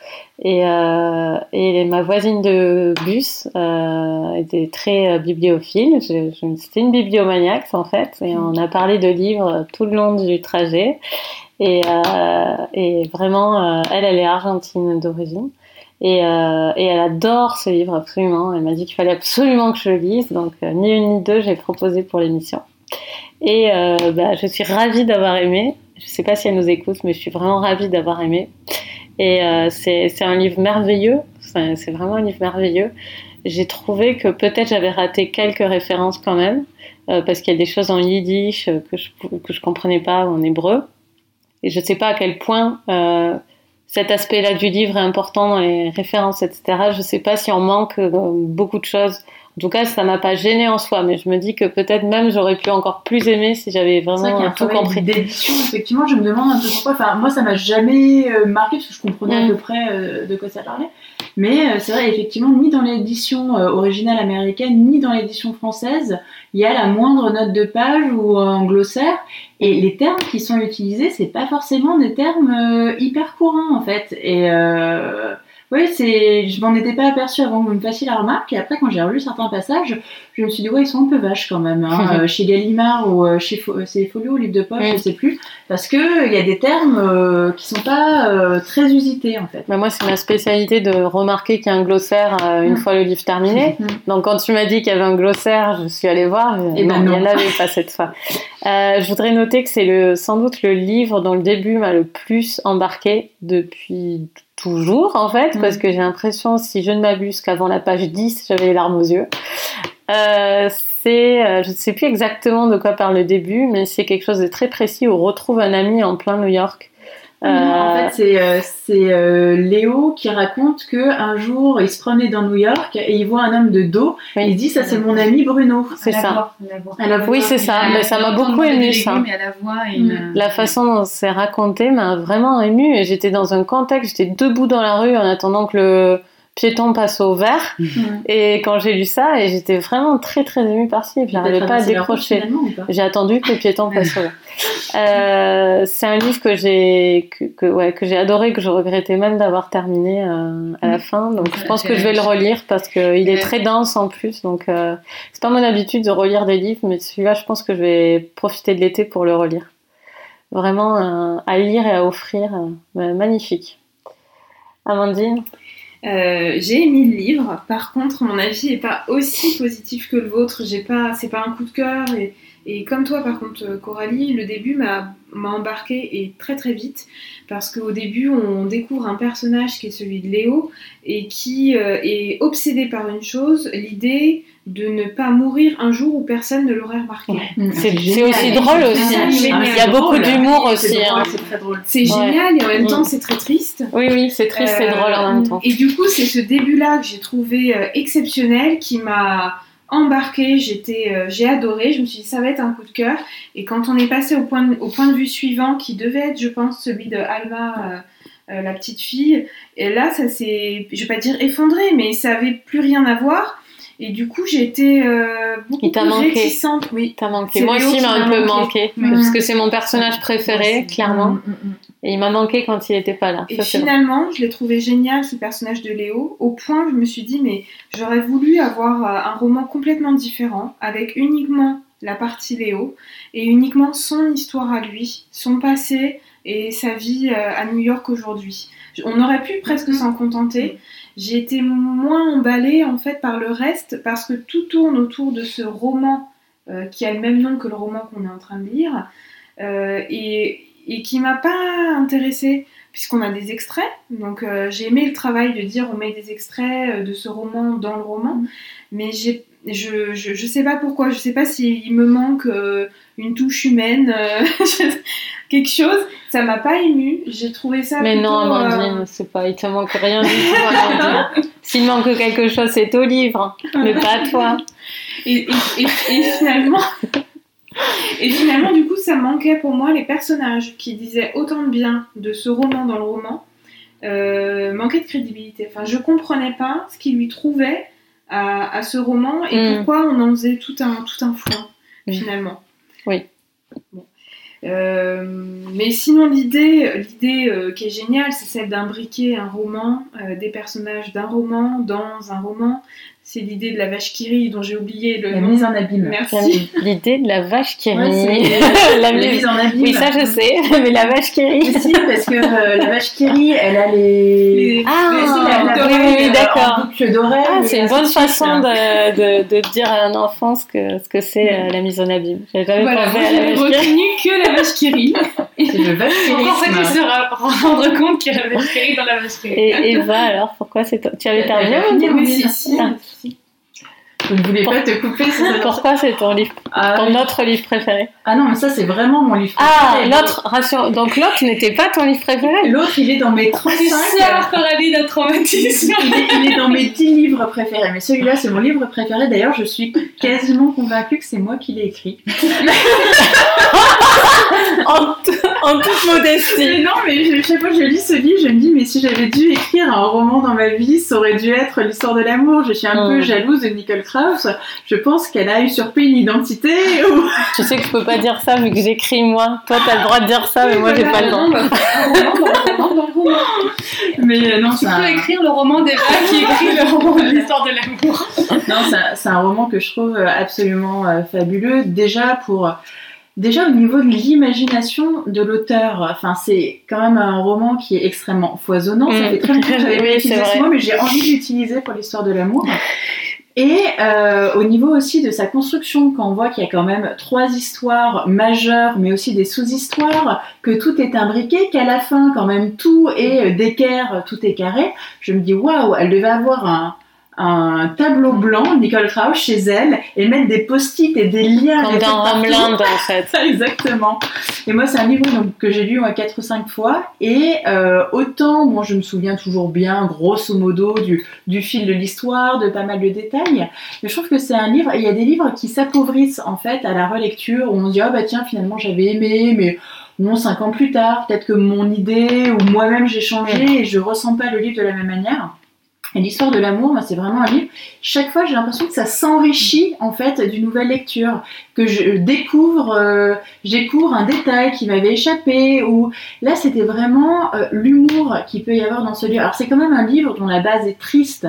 et, euh, et ma voisine de bus euh, était très euh, bibliophile. C'était une bibliomaniaque en fait et on a parlé de livres tout le long du trajet. Et, euh, et vraiment, elle, elle est argentine d'origine. Et, euh, et, elle adore ce livre absolument. Elle m'a dit qu'il fallait absolument que je le lise. Donc, ni une ni deux, j'ai proposé pour l'émission. Et euh, bah, je suis ravie d'avoir aimé. Je ne sais pas si elle nous écoute, mais je suis vraiment ravie d'avoir aimé. Et euh, c'est un livre merveilleux. C'est vraiment un livre merveilleux. j'ai trouvé que peut-être j'avais raté quelques références quand même, euh, parce qu'il y a des choses en yiddish que je je comprenais pas en hébreu, et je sais pas à quel point cet aspect-là du livre est important dans les références, etc. Je sais pas si on manque beaucoup de choses. En tout cas, ça m'a pas gêné en soi, mais je me dis que peut-être même j'aurais pu encore plus aimer si j'avais vraiment tout compris. D'édition, effectivement, je me demande un peu pourquoi. Enfin, moi, ça m'a jamais euh, marqué parce que je comprenais à Mm. peu près euh, de quoi ça parlait. Mais euh, c'est vrai, effectivement, ni dans l'édition originale américaine, ni dans l'édition française, il y a la moindre note de page ou un glossaire. Et les termes qui sont utilisés, c'est pas forcément des termes hyper courants en fait. Et euh, oui, c'est, je m'en étais pas aperçue avant que vous me fassiez la remarque. Et après, quand j'ai relu certains passages, je me suis dit ouais, ils sont un peu vaches quand même. Hein, euh, chez Gallimard ou euh, chez Fo- c'est Folio ou Livre de poche, Mm. je sais plus, parce que il y a des termes euh, qui sont pas euh, très usités en fait. Bah, moi, c'est ma spécialité de remarquer qu'il y a un glossaire euh, une Mm. fois le livre terminé. Mm. Donc, quand tu m'as dit qu'il y avait un glossaire, je suis allée voir. mais Eh ben non, il non. n'y en avait pas cette fois. Euh, je voudrais noter que c'est le, sans doute le livre dont le début m'a le plus embarqué depuis toujours, en fait, Mm. parce que j'ai l'impression, si je ne m'abuse, qu'avant la page 10, j'avais les larmes aux yeux. Euh, c'est, euh, je ne sais plus exactement de quoi parle le début, mais c'est quelque chose de très précis où on retrouve un ami en plein New York. Non, en Euh, fait, c'est euh, c'est, euh, Léo qui raconte que un jour, il se promenait dans New York et il voit un homme de dos. Oui. Et il dit ça, c'est mon ami Bruno. c'est ça. à la voix. Oui, c'est ça. Mais ça m'a beaucoup des ça. à la voix, et Mm. une- La façon dont c'est raconté m'a vraiment émue et j'étais dans un contexte, j'étais debout dans la rue en attendant que le piéton passe au vert Mm. et quand j'ai lu ça et j'étais vraiment très très émue par ci, Il a j'arrivais pas à décrocher. J'ai attendu que le piéton passe au vert. Euh, c'est un livre que j'ai que, que- ouais, que j'ai adoré, que je regrettais même d'avoir terminé euh, à la fin. Donc je pense que je vais le relire parce qu'il est très dense en plus. Donc euh, c'est pas mon habitude de relire des livres, mais celui-là, je pense que je vais profiter de l'été pour le relire. Vraiment à lire et à offrir, magnifique. Amandine, Euh, j'ai aimé le livre. Par contre, mon avis est pas aussi positif que le vôtre. J'ai pas, c'est pas un coup de cœur. Et, et comme toi, par contre, Coralie, le début m'a m'a embarqué et très très vite parce qu'au début, on découvre un personnage qui est celui de Léo et qui euh, est obsédé par une chose, l'idée de ne pas mourir un jour où personne ne l'aurait remarqué. Mm. c'est aussi drôle aussi. Il y a beaucoup d'humour aussi. hein. C'est Ouais. génial et en même Mm. temps, c'est très triste. Oui, oui, c'est triste, c'est Euh, drôle en même temps. Et du coup, c'est ce début-là que j'ai trouvé euh, exceptionnel, qui m'a embarqué. J'étais, euh, j'ai adoré. Je me suis dit ça va être un coup de cœur. Et quand on est passé au point de, au point de vue suivant, qui devait être, je pense, celui de Alma. euh, euh, la petite fille, et là ça s'est, je vais pas dire effondré, mais ça avait plus rien à voir, et du coup j'ai été euh, beaucoup plus manqué. réticente, oui. T'as manqué. Moi aussi, m'a un peu manqué. manqué. Parce que c'est mon personnage préféré, clairement. Mm, mm, mm. Et il m'a manqué quand il était pas là. Et Ça, finalement, je l'ai trouvé génial ce personnage de Léo, au point que je me suis dit, mais j'aurais voulu avoir euh, un roman complètement différent, avec uniquement la partie Léo, et uniquement son histoire à lui, son passé et sa vie euh, à New York aujourd'hui. On aurait pu presque s'en contenter. J'ai été moins emballée en fait par le reste, parce que tout tourne autour de ce roman euh, qui a le même nom que le roman qu'on est en train de lire, euh, et, et qui m'a pas intéressée puisqu'on a des extraits. Donc euh, j'ai aimé le travail de dire on met des extraits euh, de ce roman dans le roman, Mm. mais j'ai je, je, je sais pas pourquoi, je sais pas s'il me manque euh, une touche humaine, euh, quelque chose. Ça m'a pas ému. J'ai trouvé ça. Mais plutôt, non, Amandine, euh, c'est pas, il te manque rien du tout. S'il manque quelque chose, c'est au livre, mais pas à toi. et, et, et, et finalement. Et finalement, du coup, ça manquait pour moi les personnages qui disaient autant de bien de ce roman dans le roman, euh, manquaient de crédibilité. Enfin, je comprenais pas ce qu'ils lui trouvaient à, à ce roman et Mm. pourquoi on en faisait tout un, tout un foin, Mm. finalement. Oui. Bon. Euh, mais sinon, l'idée, l'idée euh, qui est géniale, c'est celle d'imbriquer un roman, euh, des personnages d'un roman dans un roman. C'est l'idée de la vache qui rit, dont j'ai oublié le La nom. mise en abîme. Merci. L'idée de la vache qui rit. La la mise- mise en abîme. Oui, ça je sais, mais la vache qui rit. si, parce que euh, la vache qui rit, elle a les. Les- Ah, les- la, la oui, oui, oui, euh, d'accord. Ah, et c'est une bonne façon de, de, de dire à un enfant ce que, ce que c'est euh, la mise en abîme. J'avais jamais Voilà, pensé à la vache qui rit. retenu que la vache qui rit. C'est le vache qui En fait, il rit. se rendre compte qu'il y avait une dans la vache qui rit. Et Eva, alors, pourquoi c'est toi Tu avais terminé Je ne voulais pas te couper. Pourquoi c'est ton livre ah, Ton autre livre préféré? Ah non, mais ça c'est vraiment mon livre ah, préféré. Ah, l'autre, rassure. Donc l'autre n'était pas ton livre préféré? L'autre, il est dans mes 35. Tu sais, d'un traumatisme. il, est, il est dans mes 10 livres préférés. Mais celui-là, c'est mon livre préféré. D'ailleurs, je suis quasiment convaincue que c'est moi qui l'ai écrit. en, toute modestie. non, mais chaque fois que je lis ce livre, je me dis, mais si j'avais dû écrire un roman dans ma vie, ça aurait dû être l'histoire de l'amour. Je suis un peu jalouse de Nicole Je pense qu'elle a usurpé une identité. Tu sais que je peux pas dire ça vu que j'écris moi. Toi, tu as le droit de dire ça, mais moi, j'ai pas le droit. mais euh, non, tu peux écrire le roman d'Eva qui écrit le roman de l'histoire de l'amour. non, c'est un roman que je trouve absolument euh, fabuleux. Déjà pour Déjà au niveau de l'imagination de l'auteur, enfin c'est quand même un roman qui est extrêmement foisonnant. Ça mm. fait très longtemps que j'avais oui, utilisé ce mot, mais j'ai envie de l'utiliser pour l'histoire de l'amour. Et euh, au niveau aussi de sa construction, quand on voit qu'il y a quand même trois histoires majeures, mais aussi des sous-histoires, que tout est imbriqué, qu'à la fin quand même tout est d'équerre, tout est carré, je me dis waouh, elle devait avoir un, un tableau blanc, Nicole Krauss, chez elle, et mettre des post-it et des liens. Comme dans Homeland, en fait. Exactement. Et moi, c'est un livre donc, que j'ai lu moi, 4 ou 5 fois, et euh, autant, moi, je me souviens toujours bien, grosso modo, du, du fil de l'histoire, de pas mal de détails, mais je trouve que c'est un livre, il y a des livres qui s'appauvrissent, en fait, à la relecture, où on se dit, ah bah tiens, finalement, j'avais aimé, mais bon, cinq ans plus tard, peut-être que mon idée ou moi-même j'ai changé et je ressens pas le livre de la même manière. Et l'histoire de l'amour, c'est vraiment un livre. Chaque fois, j'ai l'impression que ça s'enrichit en fait d'une nouvelle lecture, que je découvre, euh, un détail qui m'avait échappé. Ou là, c'était vraiment euh, l'humour qu'il peut y avoir dans ce livre. Alors c'est quand même un livre dont la base est triste.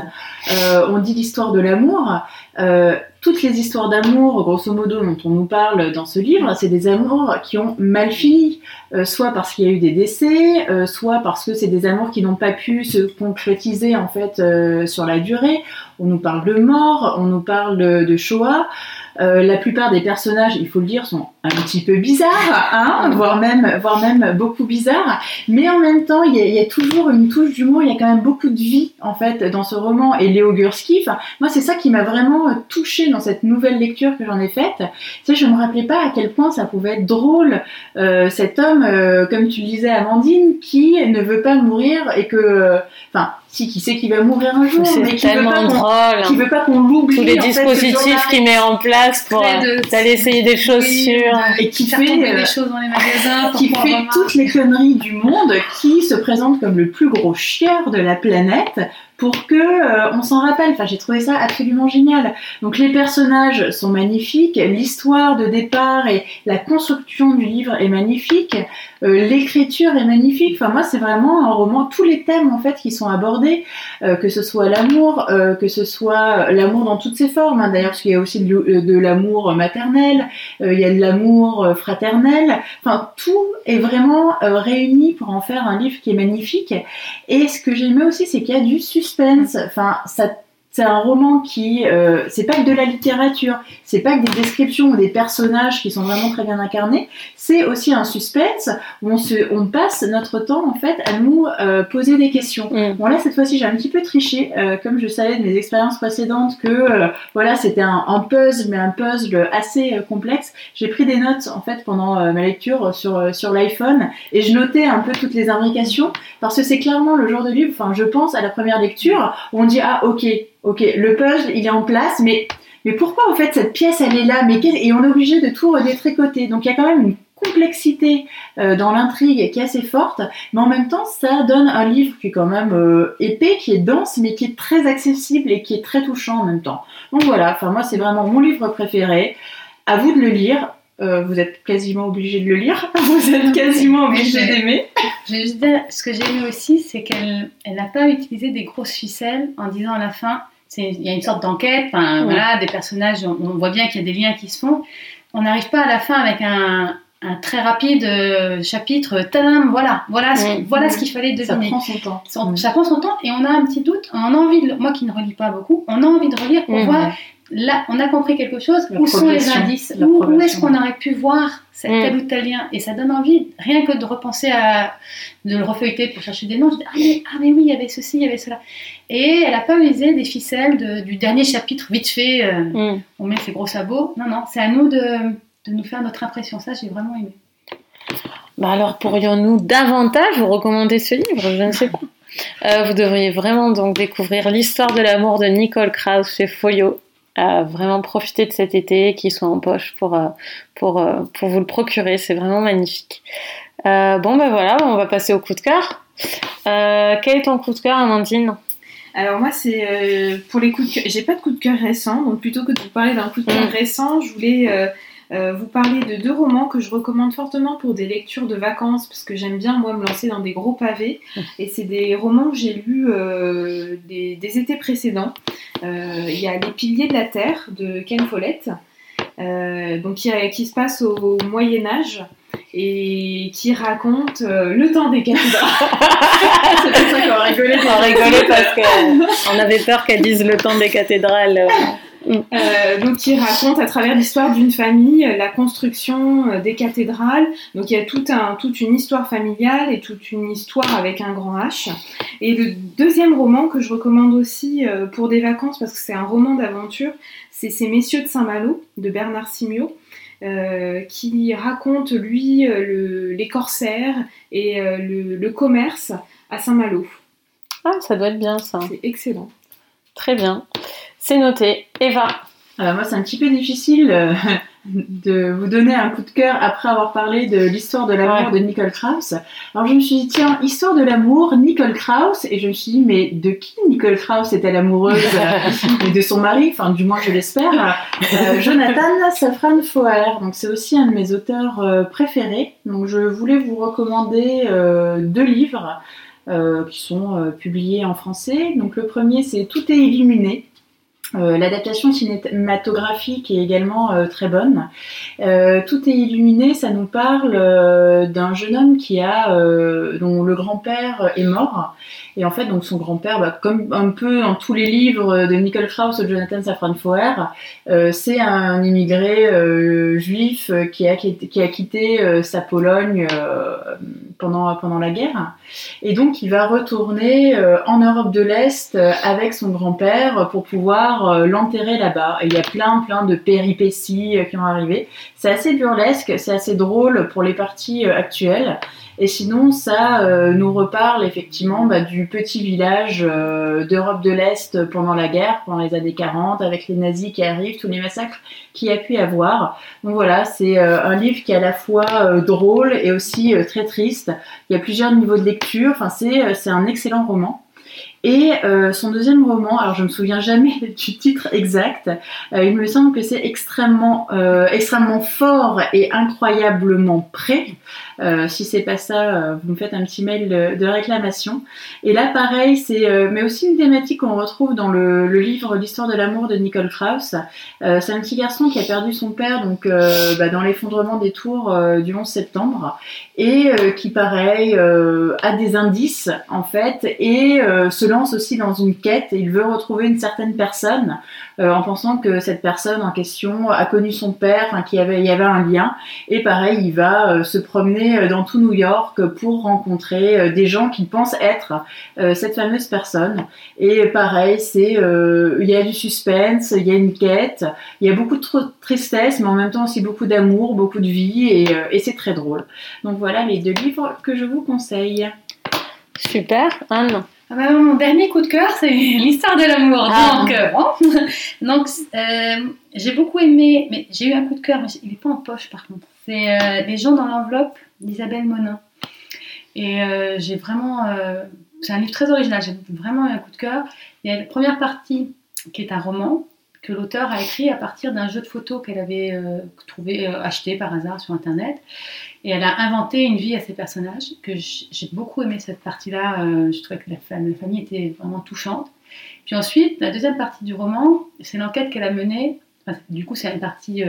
Euh, on dit l'histoire de l'amour. Euh, toutes les histoires d'amour, grosso modo, dont on nous parle dans ce livre, c'est des amours qui ont mal fini, euh, soit parce qu'il y a eu des décès, euh, soit parce que c'est des amours qui n'ont pas pu se concrétiser en fait sur la durée. On nous parle de mort, on nous parle de Shoah. Euh, la plupart des personnages, il faut le dire, sont un petit peu bizarres, hein, voire même, voire même beaucoup bizarres. Mais en même temps, il y, a, toujours une touche d'humour. Il y a quand même beaucoup de vie en fait dans ce roman. Et Léo Gursky, moi, c'est ça qui m'a vraiment touchée dans cette nouvelle lecture que j'en ai faite. Sais, je me rappelais pas à quel point ça pouvait être drôle euh, cet homme, euh, comme tu le disais, Amandine, qui ne veut pas mourir et que, enfin qui sait qu'il va mourir un jour, mais qui veut, pas drôle. qui veut pas qu'on l'oublie. Tous les dispositifs qu'il met en place pour aller essayer des chaussures. et qui fait, des euh, choses dans les magasins. qui fait toutes les conneries du monde, qui se présente comme le plus gros chieur de la planète pour que euh, on s'en rappelle. Enfin, j'ai trouvé ça absolument génial. Donc les personnages sont magnifiques, l'histoire de départ et la construction du livre est magnifique, euh, l'écriture est magnifique. Enfin moi, c'est vraiment un roman. Tous les thèmes en fait qui sont abordés, euh, que ce soit l'amour, que ce soit l'amour dans toutes ses formes. Hein. D'ailleurs, parce qu'il y a aussi de, de l'amour maternel, il y a de l'amour fraternel. Enfin, tout est vraiment réuni pour en faire un livre qui est magnifique. Et ce que j'aimais aussi, c'est qu'il y a du suspense. Enfin, ça c'est un roman qui, euh, c'est pas que de la littérature, c'est pas que des descriptions ou des personnages qui sont vraiment très bien incarnés, c'est aussi un suspense où on se, on passe notre temps en fait à nous euh, poser des questions. Mm. Bon là cette fois-ci j'ai un petit peu triché, euh, comme je savais de mes expériences précédentes que euh, voilà c'était un, un, puzzle mais un puzzle assez euh, complexe. J'ai pris des notes en fait pendant ma lecture sur sur l'iPhone et je notais un peu toutes les imbrications parce que c'est clairement le genre de livre. Enfin je pense à la première lecture où on dit ah ok ok, le puzzle, il est en place, mais, mais pourquoi en fait cette pièce, elle est là? Mais Et on est obligé de tout redétricoter. Donc il y a quand même une complexité euh, dans l'intrigue qui est assez forte, mais en même temps, ça donne un livre qui est quand même euh, épais, qui est dense, mais qui est très accessible et qui est très touchant en même temps. Donc voilà, enfin moi c'est vraiment mon livre préféré. À vous de le lire. Euh, vous êtes quasiment obligé de le lire. Vous êtes quasiment obligé d'aimer. ce que j'ai aimé aussi, c'est qu'elle n'a pas utilisé des grosses ficelles en disant à la fin il y a une sorte d'enquête, voilà, des personnages, on, voit bien qu'il y a des liens qui se font. On n'arrive pas à la fin avec un, très rapide euh, chapitre, tadam, voilà, voilà, ce, voilà ce qu'il fallait deviner. Ça prend son temps. Ça prend son temps et on a un petit doute, on a envie de, moi qui ne relis pas beaucoup, on a envie de relire pour voir là, on a compris quelque chose. La où sont les indices Où, où est-ce qu'on aurait pu voir cet tel ou tel lien? Et ça donne envie, rien que de repenser à. de le refeuilleter pour chercher des noms. Je dis, ah, mais, ah, mais oui, il y avait ceci, il y avait cela. Et elle n'a pas usé des ficelles de- du dernier chapitre, vite fait, euh, Mm. on met ses gros sabots. Non, non, c'est à nous de, de nous faire notre impression. Ça, j'ai vraiment aimé. Bah alors, pourrions-nous davantage vous recommander ce livre? Je ne sais pas. Euh, vous devriez vraiment donc découvrir l'histoire de l'amour de Nicole Krauss chez Folio. Euh, vraiment profiter de cet été, qui soit en poche pour, euh, pour, pour vous le procurer. C'est vraiment magnifique. Bon, ben voilà, on va passer au coup de cœur. Quel est ton coup de cœur, Amandine? Alors moi, c'est euh, pour les coups de cœur. J'ai pas de coup de cœur récent, donc plutôt que de vous parler d'un coup de cœur Mm. récent, je voulais euh, euh, vous parler de deux romans que je recommande fortement pour des lectures de vacances, parce que j'aime bien moi me lancer dans des gros pavés. Et c'est des romans que j'ai lus des, des étés précédents. Il y a Les Piliers de la Terre de Ken Follett, donc qui, qui se passe au Moyen Âge et qui raconte euh, le temps des cathédrales. c'est pour ça qu'on rigolait. On rigolait parce qu'on avait peur qu'elle dise le temps des cathédrales. euh. Donc qui raconte à travers l'histoire d'une famille euh, la construction des cathédrales. Donc il y a tout un, toute une histoire familiale et toute une histoire avec un grand H. Et le deuxième roman que je recommande aussi pour des vacances parce que c'est un roman d'aventure, c'est Ces Messieurs de Saint-Malo de Bernard Simiot. Euh, qui raconte lui euh, le- les corsaires et euh, le, le commerce à Saint-Malo. Ah, ça doit être bien ça. C'est excellent. Très bien. C'est noté. Eva. Alors moi, c'est un petit peu difficile euh, de vous donner un coup de cœur après avoir parlé de l'histoire de l'amour de Nicole Krauss. Alors je me suis dit, tiens, histoire de l'amour, Nicole Krauss, et je me suis dit, mais de qui Nicole Krauss est-elle amoureuse euh, Et de son mari, enfin du moins je l'espère, euh, Jonathan Safran Foer. Donc c'est aussi un de mes auteurs euh, préférés. Donc je voulais vous recommander euh, deux livres. euh, qui sont euh, publiés en français. Donc le premier c'est Tout est illuminé euh, L'adaptation cinématographique est également euh, très bonne. Euh, Tout est illuminé, ça nous parle d'un jeune homme qui a, dont le grand-père est mort. Et en fait, donc son grand-père, bah, comme un peu dans tous les livres de Nicole Krauss ou de Jonathan Safran Foer, euh, c'est un immigré euh, juif euh, qui a, qui a quitté euh, sa Pologne euh, pendant, pendant la guerre. Et donc, il va retourner euh, en Europe de l'Est avec son grand-père pour pouvoir l'enterrer là-bas. Il y a plein, plein de péripéties qui vont arriver. C'est assez burlesque, c'est assez drôle pour les parties actuelles. Et sinon, ça euh, nous reparle effectivement bah, du petit village euh, d'Europe de l'Est pendant la guerre, pendant les années 40, avec les nazis qui arrivent, tous les massacres qu'il y a pu y avoir. Donc voilà, c'est euh, un livre qui est à la fois drôle et aussi très triste. Il y a plusieurs niveaux de lecture. Enfin, c'est un excellent roman. Et son deuxième roman, alors je me souviens jamais du titre exact, il me semble que c'est extrêmement, extrêmement fort et incroyablement prêt. Euh, si c'est pas ça, euh, vous me faites un petit mail de, réclamation. Et là, pareil, c'est euh, mais aussi une thématique qu'on retrouve dans le, livre L'histoire de l'amour de Nicole Krauss. C'est un petit garçon qui a perdu son père donc bah, dans l'effondrement des tours du 11 septembre et qui, pareil, a des indices en fait et se lance aussi dans une quête. Il veut retrouver une certaine personne en pensant que cette personne en question a connu son père, qu'il y avait, un lien. Et pareil, il va se promener euh, dans tout New York pour rencontrer euh, des gens qu'il pense être euh, cette fameuse personne. Et pareil, c'est euh, il y a du suspense, il y a une quête, il y a beaucoup de tr- tristesse, mais en même temps aussi beaucoup d'amour, beaucoup de vie, et, et c'est très drôle. Donc voilà les deux livres que je vous conseille. Super. Anne. Ah bah, mon dernier coup de cœur, c'est l'histoire de l'amour. Ah. Donc, euh, bon. Donc, euh, j'ai beaucoup aimé, mais j'ai eu un coup de cœur, mais il n'est pas en poche par contre. C'est euh, Les gens dans l'enveloppe d'Isabelle Monin. Et euh, j'ai vraiment. euh, c'est un livre très original, j'ai vraiment eu un coup de cœur. Il y a la première partie qui est un roman que l'auteur a écrit à partir d'un jeu de photos qu'elle avait euh, trouvé, acheté par hasard sur internet. Et elle a inventé une vie à ses personnages, que j'ai beaucoup aimé cette partie-là. je trouvais que la, fam- la famille était vraiment touchante. Puis ensuite, la deuxième partie du roman, c'est l'enquête qu'elle a menée. Du coup, c'est une partie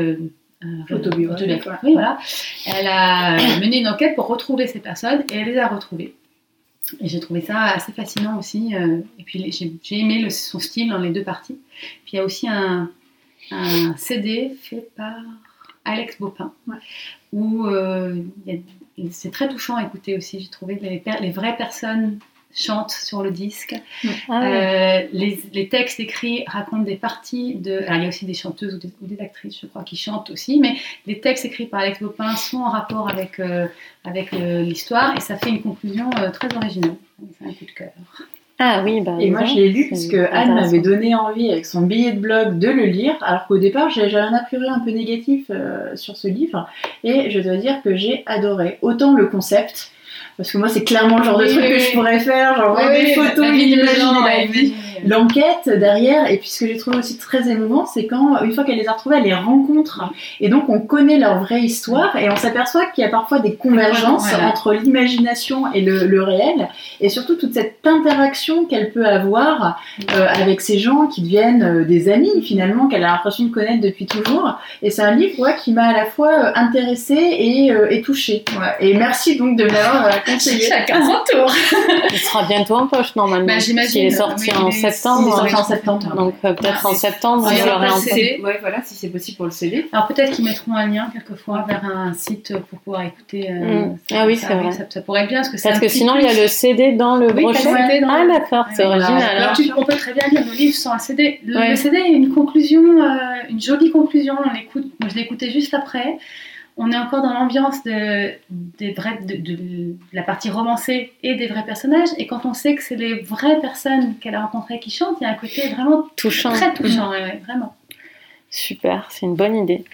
Autobiographique, Oui, voilà. Elle a mené une enquête pour retrouver ces personnes et elle les a retrouvées. Et j'ai trouvé ça assez fascinant aussi. euh, et puis j'ai j'ai aimé le- son style dans les deux parties. Puis il y a aussi un, un CD fait par Alex Bopin, où euh, c'est très touchant à écouter aussi. J'ai trouvé que les, les vraies personnes chantent sur le disque. Ah Euh, les, les textes écrits racontent des parties de. Alors, il y a aussi des chanteuses ou des, ou des actrices, je crois, qui chantent aussi, mais les textes écrits par Alex Bopin sont en rapport avec, euh, avec euh, l'histoire et ça fait une conclusion euh, très originale. C'est un coup de cœur. Ah oui, bah. Et moi, je l'ai lu parce que Anne m'avait donné envie avec son billet de blog de le lire, alors qu'au départ, j'avais un a priori un peu négatif euh, sur ce livre. Et je dois dire que j'ai adoré autant le concept, parce que moi, c'est clairement le genre de truc oui, que oui. je pourrais faire, genre voir des photos, imaginer la vie. L'enquête derrière, et puis ce que j'ai trouvé aussi très émouvant, c'est quand, une fois qu'elle les a retrouvés, elle les rencontre. Et donc, on connaît leur vraie histoire et on s'aperçoit qu'il y a parfois des convergences Voilà. entre l'imagination et le, le réel. Et surtout, toute cette interaction qu'elle peut avoir euh, avec ces gens qui deviennent euh, des amis, finalement, qu'elle a l'impression de connaître depuis toujours. Et c'est un livre ouais, qui m'a à la fois euh, intéressée et, euh, et touchée. Ouais. Et merci donc de euh, conseillé. Chacun son tour. Il sera bientôt en poche normalement. Bah, j'imagine. S'il est sorti Oui, en Il septembre. sorti en septembre. Donc euh, peut-être Ah, en septembre, en le poche. CD. Ouais, voilà, si c'est possible pour le CD. Alors peut-être qu'ils mettront un lien quelquefois vers un site pour pouvoir écouter. euh, Mm. Ah oui, ça c'est vrai. Ça, ça pourrait être bien parce que c'est Parce un que petit sinon, il y a le CD dans le Oui, brochet. Ah d'accord, c'est original. Alors hein. tu, on peut très bien lire le livre sans un CD. Le, Ouais. le CD est une conclusion, euh, une jolie conclusion. On l'écoute. Moi, je l'ai écouté juste après. On est encore dans l'ambiance de, des vrais, de, de- de la partie romancée et des vrais personnages. Et quand on sait que c'est les vraies personnes qu'elle a rencontrées qui chantent, il y a un côté vraiment Touchant. très touchant, ouais, ouais, vraiment. Super, c'est une bonne idée.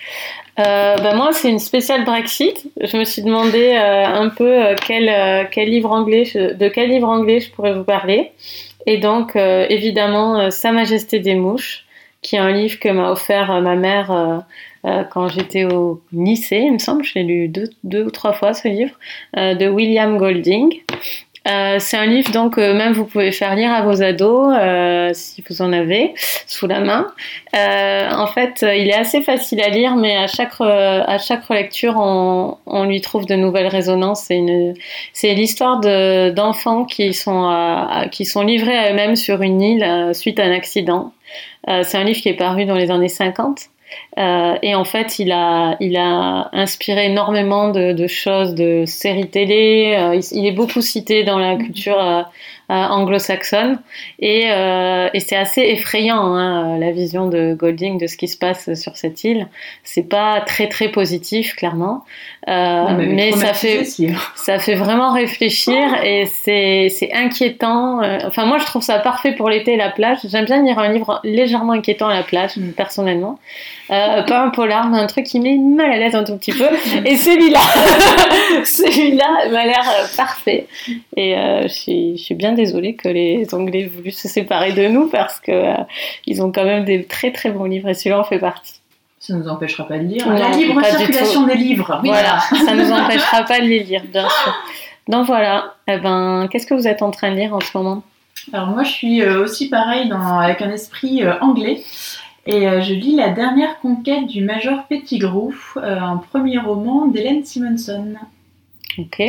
Euh, bah moi, c'est une spéciale Brexit. Je me suis demandé euh, un peu euh, quel, quel livre anglais je- de quel livre anglais je pourrais vous parler. Et donc, évidemment, Sa Majesté des Mouches, qui est un livre que m'a offert ma mère euh, quand j'étais au lycée, il me semble. Je l'ai lu deux, deux ou trois fois, ce livre, euh, de William Golding. Euh, c'est un livre donc même vous pouvez faire lire à vos ados si vous en avez sous la main. En fait, il est assez facile à lire, mais à chaque à chaque relecture, on, on lui trouve de nouvelles résonances. C'est une c'est l'histoire de d'enfants qui sont qui sont livrés à eux-mêmes sur une île suite à un accident. C'est un livre qui est paru dans les années 50. Euh, et en fait, il a, il a inspiré énormément de, de choses, de séries télé. Euh, il, il est beaucoup cité dans la culture euh, euh, anglo-saxonne. Et, euh, et c'est assez effrayant, hein, la vision de Golding de ce qui se passe sur cette île. C'est pas très très positif, clairement. Euh, Non, mais ça fait, si. ça fait vraiment réfléchir et c'est inquiétant. Euh, Enfin, moi, je trouve ça parfait pour l'été et la plage. J'aime bien lire un livre légèrement inquiétant à la plage, Mm. personnellement. Euh, pas un polar, mais un truc qui met mal à l'aise un tout petit peu. Et celui-là, celui-là m'a l'air euh, parfait. Et euh, je, suis, je suis bien désolée que les Anglais aient voulu se séparer de nous parce que euh, ils ont quand même des très très bons livres et celui-là en fait partie. Ça ne nous empêchera pas de lire. Non, la libre circulation des livres. Voilà, ça nous empêchera pas de les lire, bien sûr. Donc voilà, eh ben, qu'est-ce que vous êtes en train de lire en ce moment? Alors moi, je suis euh, aussi pareil dans, avec un esprit euh, anglais. Et je lis La dernière conquête du Major Pettigrew, un premier roman d'Hélène Simonson. Ok.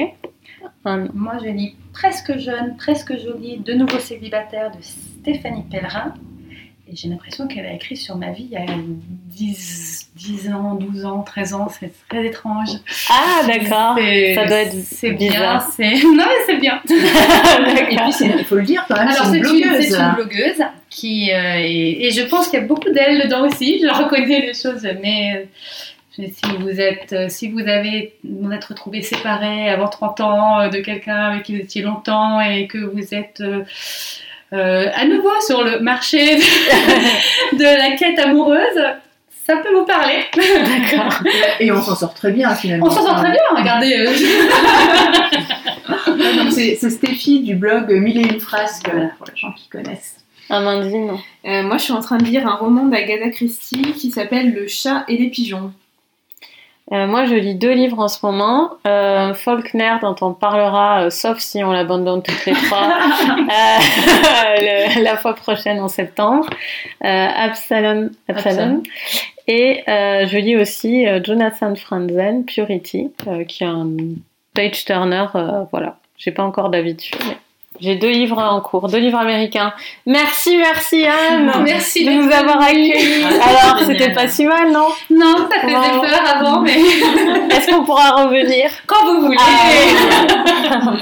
Moi, je lis Presque jeune, presque jolie, de nouveau célibataire de Stéphanie Pellerin. Et j'ai l'impression qu'elle a écrit sur ma vie il y a 10, 10 ans, 12 ans, 13 ans. C'est très étrange. Ah, d'accord. C'est- Ça doit être c'est bien. Non, mais c'est bien. Et puis, il faut le dire quand même, Alors, c'est une blogueuse. c'est une blogueuse qui. euh, est- et je pense qu'il y a beaucoup d'elle dedans aussi. Je reconnais les choses, mais. euh, Si vous êtes, euh, si vous avez vous êtes retrouvé séparé avant 30 ans euh, de quelqu'un avec qui vous étiez longtemps et que vous êtes euh, à nouveau sur le marché de, de la quête amoureuse, ça peut vous parler. D'accord. Et on s'en sort très bien finalement. On s'en sort très bien, regardez. euh, C'est c'est Stéphie du blog Mille et une voilà, pour les gens qui connaissent. Amandine. Euh, moi, je suis en train de lire un roman d'Agatha Christie qui s'appelle Le chat et les pigeons. Euh, moi, je lis deux livres en ce moment. Euh, Faulkner, dont on parlera, euh, sauf si on l'abandonne toutes les trois, euh, le- la fois prochaine en septembre. Absalom, Absalom. Et je lis aussi Jonathan Franzen, Purity, qui est un page turner. voilà, j'ai pas encore d'avis dessus. mais J'ai deux livres en cours, deux livres américains. Merci, merci Anne. Merci de nous avoir accueillis. Alors, c'était pas si mal, non? Non, ça faisait Bon. peur avant, mais Est-ce qu'on pourra revenir? Quand vous voulez. Ah,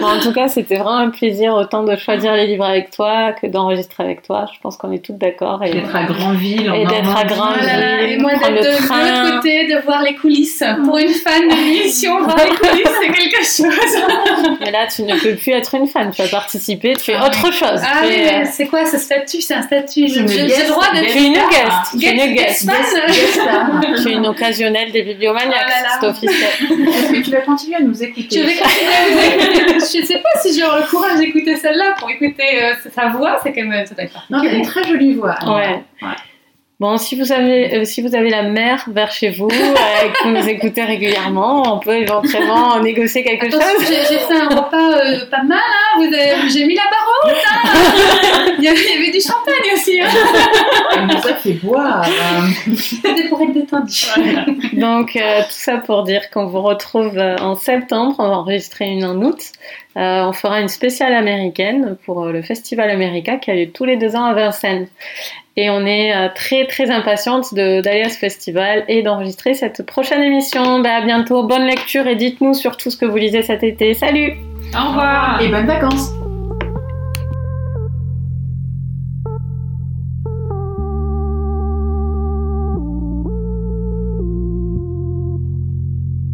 Bon, en tout cas, c'était vraiment un plaisir autant de choisir les livres avec toi que d'enregistrer avec toi. Je pense qu'on est toutes d'accord. Et, D'être à Grandville, en et d'être à. Grandville. Oh là là, et moi prendre d'être de, l'autre côté, de voir les coulisses. Pour une fan de l'émission, voir les coulisses, c'est quelque chose. Mais là, tu ne peux plus être une fan. Tu as participé, tu fais Ah autre chose. Ah mais c'est quoi ce statut? C'est un statut. J'ai le droit d'être tu es une guest. Tu es une guest. Tu es une occasionnelle des bibliomaniacs. Oh. C'est officiel. Est-ce que tu vas continuer à nous écouter Je vais continuer à vous écouter. Je sais pas si j'aurai le courage d'écouter celle-là pour écouter euh, sa voix, c'est quand même ça doit être Non, t'as une très jolie voix. Anne. Ouais. Bon, si vous avez, euh, si vous avez la mer vers chez vous, euh, et que vous nous écoutez régulièrement, on peut éventuellement négocier quelque Attention, chose. j'ai fait un repas euh, pas mal, hein. J'ai mis la barre haute. hein. Il, y avait, il y avait du champagne aussi. Hein. Elle nous a fait boire. C'était pour être détendu. Donc, euh, tout ça pour dire qu'on vous retrouve en septembre. On va enregistrer une en août. Euh, on fera une spéciale américaine pour euh, le Festival America qui a lieu tous les deux ans à Vincennes. Et on est euh, très très impatiente de- d'aller à ce festival et d'enregistrer cette prochaine émission. Ben, à bientôt, bonne lecture et dites-nous surtout ce que vous lisez cet été. Salut Au revoir. Et bonnes vacances.